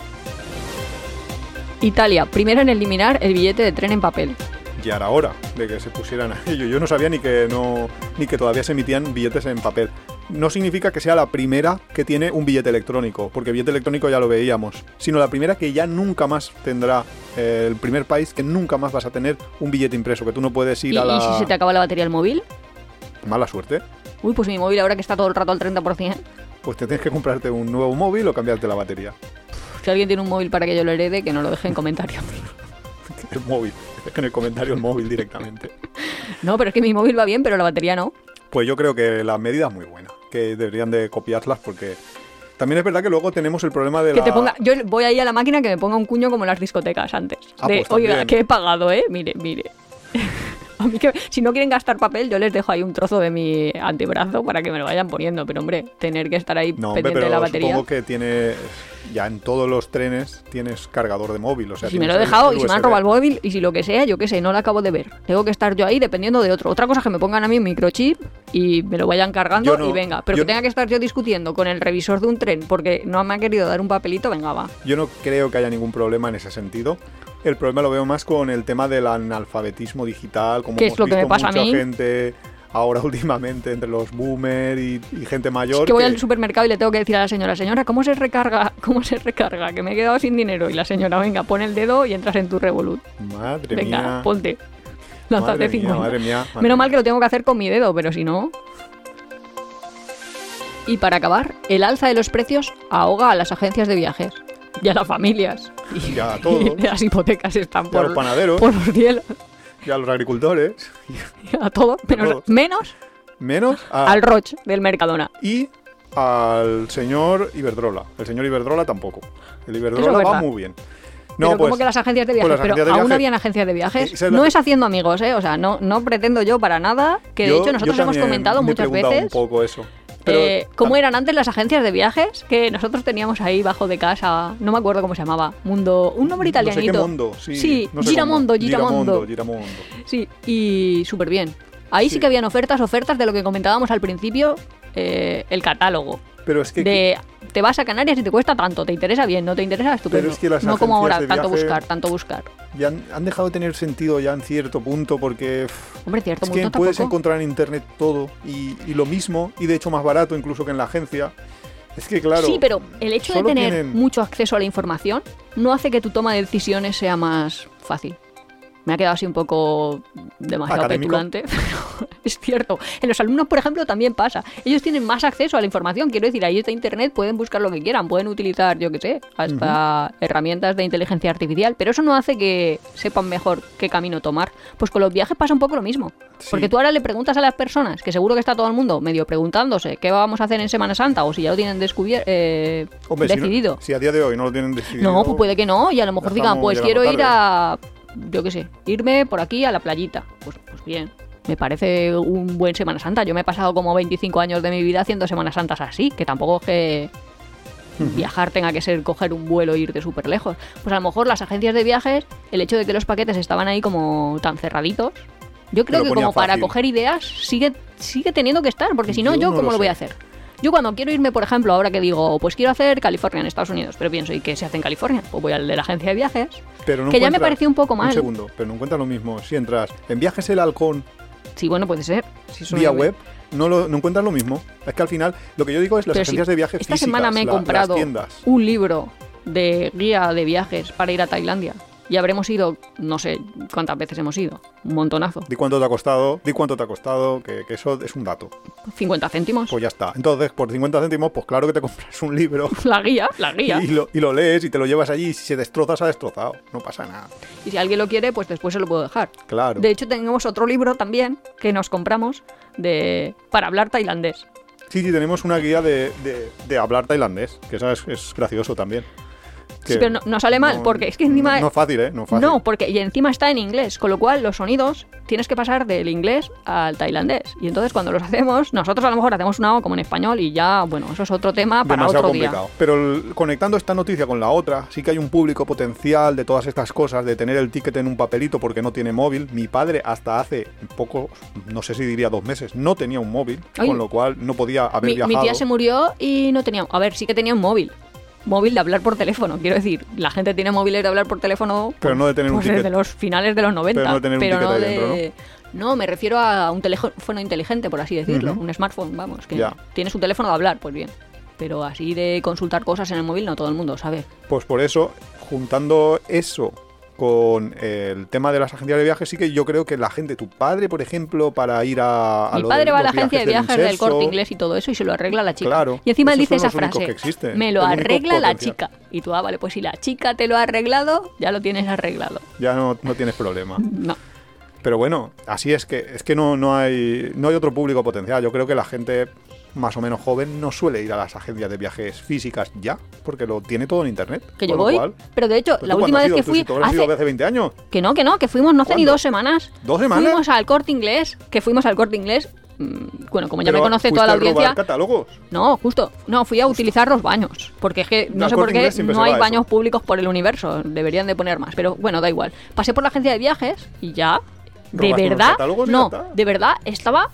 Italia, primero en eliminar el billete de tren en papel. Ya era hora de que se pusieran a ello. Yo no sabía ni que no ni que todavía se emitían billetes en papel. No significa que sea la primera que tiene un billete electrónico, porque billete electrónico ya lo veíamos, sino la primera que ya nunca más tendrá, eh, el primer país que nunca más vas a tener un billete impreso, que tú no puedes ir ¿Y, a la y si se te acaba la batería del móvil? mala suerte, Uy, pues mi móvil ahora que está todo el rato al 30%. pues te tienes que comprarte un nuevo móvil o cambiarte la batería. Si alguien tiene un móvil para que yo lo herede, que no lo deje en comentarios. El móvil, en el comentario el móvil directamente. No, pero es que mi móvil va bien, pero la batería no. Pues yo creo que la medida es muy buena, que deberían de copiarlas porque también es verdad que luego tenemos el problema de Que la... te ponga, yo voy ahí a la máquina que me ponga un cuño como en las discotecas antes. Ah, de, pues oiga, que he pagado, ¿eh? Mire, mire. A mí que si no quieren gastar papel, yo les dejo ahí un trozo de mi antebrazo para que me lo vayan poniendo. Pero hombre, tener que estar ahí No, hombre, pendiente pero de la batería. supongo que tiene ya en todos los trenes tienes cargador de móvil, o sea, si me lo he dejado y si me han robado el móvil y si lo que sea, yo qué sé, no lo acabo de ver. Tengo que estar yo ahí dependiendo de otro. Otra cosa es que me pongan a mí un microchip y me lo vayan cargando no- y venga. Pero que tenga que estar yo discutiendo con el revisor de un tren porque no me ha querido dar un papelito, venga, va. Yo no creo que haya ningún problema en ese sentido. El problema lo veo más con el tema del analfabetismo digital, como ¿Qué es lo que me pasa a mucha mí? gente ahora últimamente entre los boomers y, y gente mayor. Es que voy que- al supermercado y le tengo que decir a la señora, señora, ¿cómo se recarga? ¿Cómo se recarga? Que me he quedado sin dinero. Y la señora, venga, pon el dedo y entras en tu Revolut. Madre Venga, mía. ponte. madre Lánzate mía, 50. madre mía, madre Menos mal que lo tengo que hacer con mi dedo, pero si no... Y para acabar, el alza de los precios ahoga a las agencias de viajes y a las familias. Y, Y a todos. y las hipotecas están Y a por, los panaderos, por los cielos. Y a los agricultores, Y A todos, menos, todos. menos menos a- al Roch del Mercadona. y al señor Iberdrola. El señor Iberdrola tampoco. El Iberdrola es va muy bien. pero No, como pues, que las agencias de viajes, las pero agencias de aún viaje- habían agencias de viajes. La no es haciendo amigos, ¿eh? O sea, no, no pretendo yo para nada, que de yo- hecho nosotros hemos comentado me muchas veces un poco eso. Pero eh, cómo eran antes las agencias de viajes que nosotros teníamos ahí bajo de casa, no me acuerdo cómo se llamaba, Mundo, un nombre No sé italianito. qué mundo, sí. Sí, no sé Giramondo, cómo. Giramondo. Giramondo. Sí, y súper bien. Ahí sí. Sí. que habían ofertas, ofertas de lo que comentábamos al principio, eh, el catálogo. Pero es que De te vas a Canarias y te cuesta tanto, te interesa bien, no te interesa, estupendo. Pero es que las no como ahora, tanto buscar, tanto buscar. ya han, han dejado de tener sentido ya en cierto punto porque pff, Hombre, cierto es que punto puedes tampoco. encontrar en internet todo y, y lo mismo y de hecho más barato incluso que en la agencia. Es que claro, Sí, pero el hecho de tener tienen- mucho acceso a la información no hace que tu toma de decisiones sea más fácil. Me ha quedado así un poco demasiado Académico. petulante, pero es cierto. En los alumnos, por ejemplo, también pasa. Ellos tienen más acceso a la información. Quiero decir, ahí está Internet, pueden buscar lo que quieran, pueden utilizar, yo qué sé, hasta herramientas de inteligencia artificial, pero eso no hace que sepan mejor qué camino tomar. Pues con los viajes pasa un poco lo mismo. Sí. Porque tú ahora le preguntas a las personas, que seguro que está todo el mundo medio preguntándose qué vamos a hacer en Semana Santa o si ya lo tienen descubierto, si no- decidido. Si, a día de hoy no lo tienen decidido. No, pues puede que no, y a lo mejor digan, pues quiero ir a, yo qué sé, irme por aquí a la playita. Pues, pues bien, me parece un buen Semana Santa. Yo me he pasado como 25 años de mi vida haciendo Semanas Santas así, que tampoco es que viajar tenga que ser coger un vuelo e irte súper lejos. Pues a lo mejor las agencias de viajes, el hecho de que los paquetes estaban ahí como tan cerraditos, yo creo que como para coger ideas sigue, sigue teniendo que estar, porque si no, Yo yo, no ¿cómo lo lo voy a hacer? Yo cuando quiero irme, por ejemplo, ahora que digo, pues quiero hacer California en Estados Unidos, pero pienso, ¿y qué se hace en California? Pues voy al de la agencia de viajes, Pero no que ya me pareció un poco mal. Un segundo, pero no encuentras lo mismo. Si entras en Viajes el Halcón Sí, bueno, puede ser. Vía web, no, lo, no encuentras lo mismo. Es que al final, lo que yo digo es las Pero si agencias de viaje Esta físicas, semana me he la- comprado un libro de guía de viajes para ir a Tailandia. Y habremos ido, no sé cuántas veces hemos ido, un montonazo. Di cuánto te ha costado, di cuánto te ha costado, que, que eso es un dato. 50 céntimos. Pues ya está. Entonces, por 50 céntimos, pues claro que te compras un libro La guía, la guía. y lo, y lo lees y te lo llevas allí y si se destroza, se ha destrozado. No pasa nada. Y si alguien lo quiere, pues después se lo puedo dejar. Claro. De hecho, tenemos otro libro también que nos compramos de para hablar tailandés. Sí, sí, tenemos una guía de, de- de hablar tailandés, que eso es, es gracioso también. Sí, pero no, no sale mal, porque es que encima... No es fácil, ¿eh? No fácil. No, porque y encima está en inglés, con lo cual los sonidos tienes que pasar del inglés al tailandés. Y entonces cuando los hacemos, nosotros a lo mejor hacemos una O como en español y ya, bueno, eso es otro tema para Demasiado otro complicado. día. Pero el- conectando esta noticia con la otra, sí que hay un público potencial de todas estas cosas, de tener el ticket en un papelito porque no tiene móvil. Mi padre hasta hace poco, no sé si diría dos meses, no tenía un móvil, Ay. con lo cual no podía haber Mi, viajado. mi tía se murió y no tenía... A ver, sí que tenía un móvil. Móvil de hablar por teléfono, quiero decir. La gente tiene móviles de hablar por teléfono... Pero no de tener un pues, ticket. desde los finales de los 90. Pero no de tener un ticket no de- dentro, No, me refiero a un teléfono inteligente, por así decirlo. Un smartphone, vamos. Que Ya. tienes un teléfono de hablar, pues bien. Pero así de consultar cosas en el móvil no todo el mundo sabe. Pues por eso, juntando eso con el tema de las agencias de viajes, sí que yo creo que la gente, tu padre, por ejemplo, para ir a. a Mi padre de va a la agencia de viajes del corte inglés y todo eso y se lo arregla la chica. Claro, y encima él dice esa frase: existen, Me lo arregla la chica. Y tú, ah, vale, pues si la chica te lo ha arreglado, ya lo tienes arreglado. Ya no, no tienes problema. No. Pero bueno, así es que es que no, no hay no hay otro público potencial. Yo creo que la gente más o menos joven no suele ir a las agencias de viajes físicas ya, porque lo tiene todo en internet. Que yo voy. cual- Pero de hecho, ¿Pero la última vez que fui. Tú hace- hace 20 años. Que no, que no, que fuimos no hace ni dos semanas. ¿Dos semanas? Fuimos al corte inglés, que fuimos al corte inglés. mm, Bueno, como ya me conoce toda la a robar audiencia. catálogos? No, justo. No, fui a utilizar los baños. Porque es que no sé por qué no hay baños eso. públicos por el universo. Deberían de poner más. Pero bueno, da igual. Pasé por la agencia de viajes y ya. De ¿Robaste unos verdad. No, de verdad estaba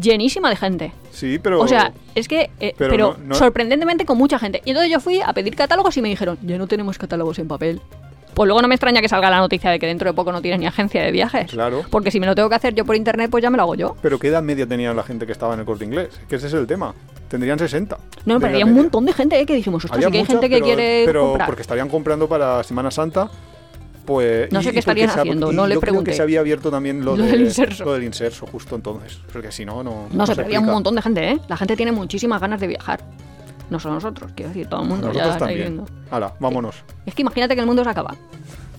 llenísima de gente. Sí, pero. O sea, es que, eh, pero pero, no- no- sorprendentemente con mucha gente. Y entonces yo fui a pedir catálogos y me dijeron, ya no tenemos catálogos en papel. Pues luego no me extraña que salga la noticia de que dentro de poco no tienes ni agencia de viajes. Claro. Porque si me lo tengo que hacer yo por internet, pues ya me lo hago yo. Pero ¿qué edad media tenía la gente que estaba en el corte inglés? Que ese es el tema. Tendrían 60. No, pero había un montón de gente eh, que dijimos, ostras, sí que hay mucha, gente que pero- quiere pero comprar. porque estarían comprando para Semana Santa. Pues, No sé y- qué estarían haciendo, no le yo creo pregunté. que se había abierto también lo, Lo de- del inserso. lo del inserso justo entonces. Porque si no, no. No se pero había un montón de gente, ¿eh? La gente tiene muchísimas ganas de viajar. No solo nosotros, quiero decir, todo el mundo Nosotros ya está también. yendo. Hala, vámonos. Es que imagínate que el mundo se acaba.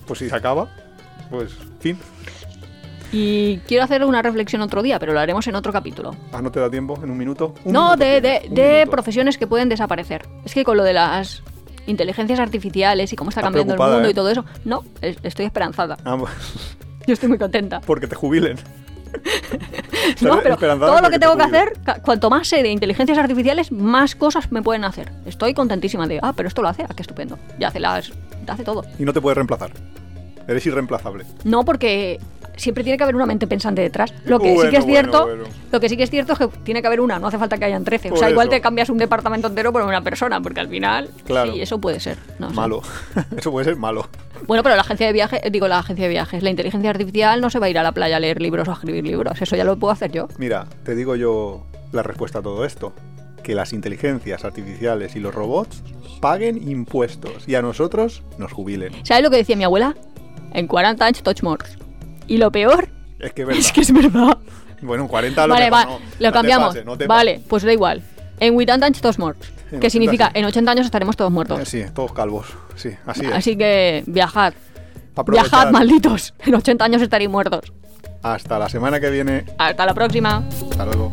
Pues si se acaba, pues fin. Y quiero hacer una reflexión otro día, pero lo haremos en otro capítulo. Ah, ¿no te da tiempo? ¿En un minuto? Un No, minuto de, de, de profesiones que pueden desaparecer. Es que con lo de las inteligencias articiciales y cómo está cambiando el mundo ¿eh? y todo eso, no, es- estoy esperanzada. Ah, pues, Yo estoy muy contenta. porque te jubilen. No, pero todo lo que te tengo que hacer, cuanto más sé de inteligencias artificiales, más cosas me pueden hacer. Estoy contentísima de, ah, pero esto lo hace, ah, qué estupendo. Ya hace las, hace todo. Y no te puedes reemplazar. Eres irreemplazable. No, porque siempre tiene que haber una mente pensante detrás. Lo que sí que es bueno, cierto, bueno. lo que sí que es cierto es que tiene que haber una, no hace falta que hayan 13. O Por sea, igual te cambias un departamento entero por una persona, porque al final, Claro. sí, eso puede ser. no. Malo. Eso puede ser malo. Bueno, pero la agencia de viajes, digo la agencia de viajes, la inteligencia artificial no se va a ir a la playa a leer libros o a escribir libros. Eso ya lo puedo hacer yo. Mira, te digo yo la respuesta a todo esto. Que las inteligencias artificiales y los robots paguen impuestos y a nosotros nos jubilen. ¿Sabes lo que decía mi abuela? En 40 años touch more. Y lo peor Es que es verdad. es que es verdad. Bueno, en 40 lo vale, que va, no, no lo te cambiamos. pases, no te vale, pues da igual. En 80 años todos muertos. En Que 80 significa en 80 años estaremos todos muertos. Eh, Sí, todos calvos. Sí, así es. Así que viajad. Viajad, malditos. En 80 años estaréis muertos. Hasta la semana que viene. Hasta la próxima. Hasta luego.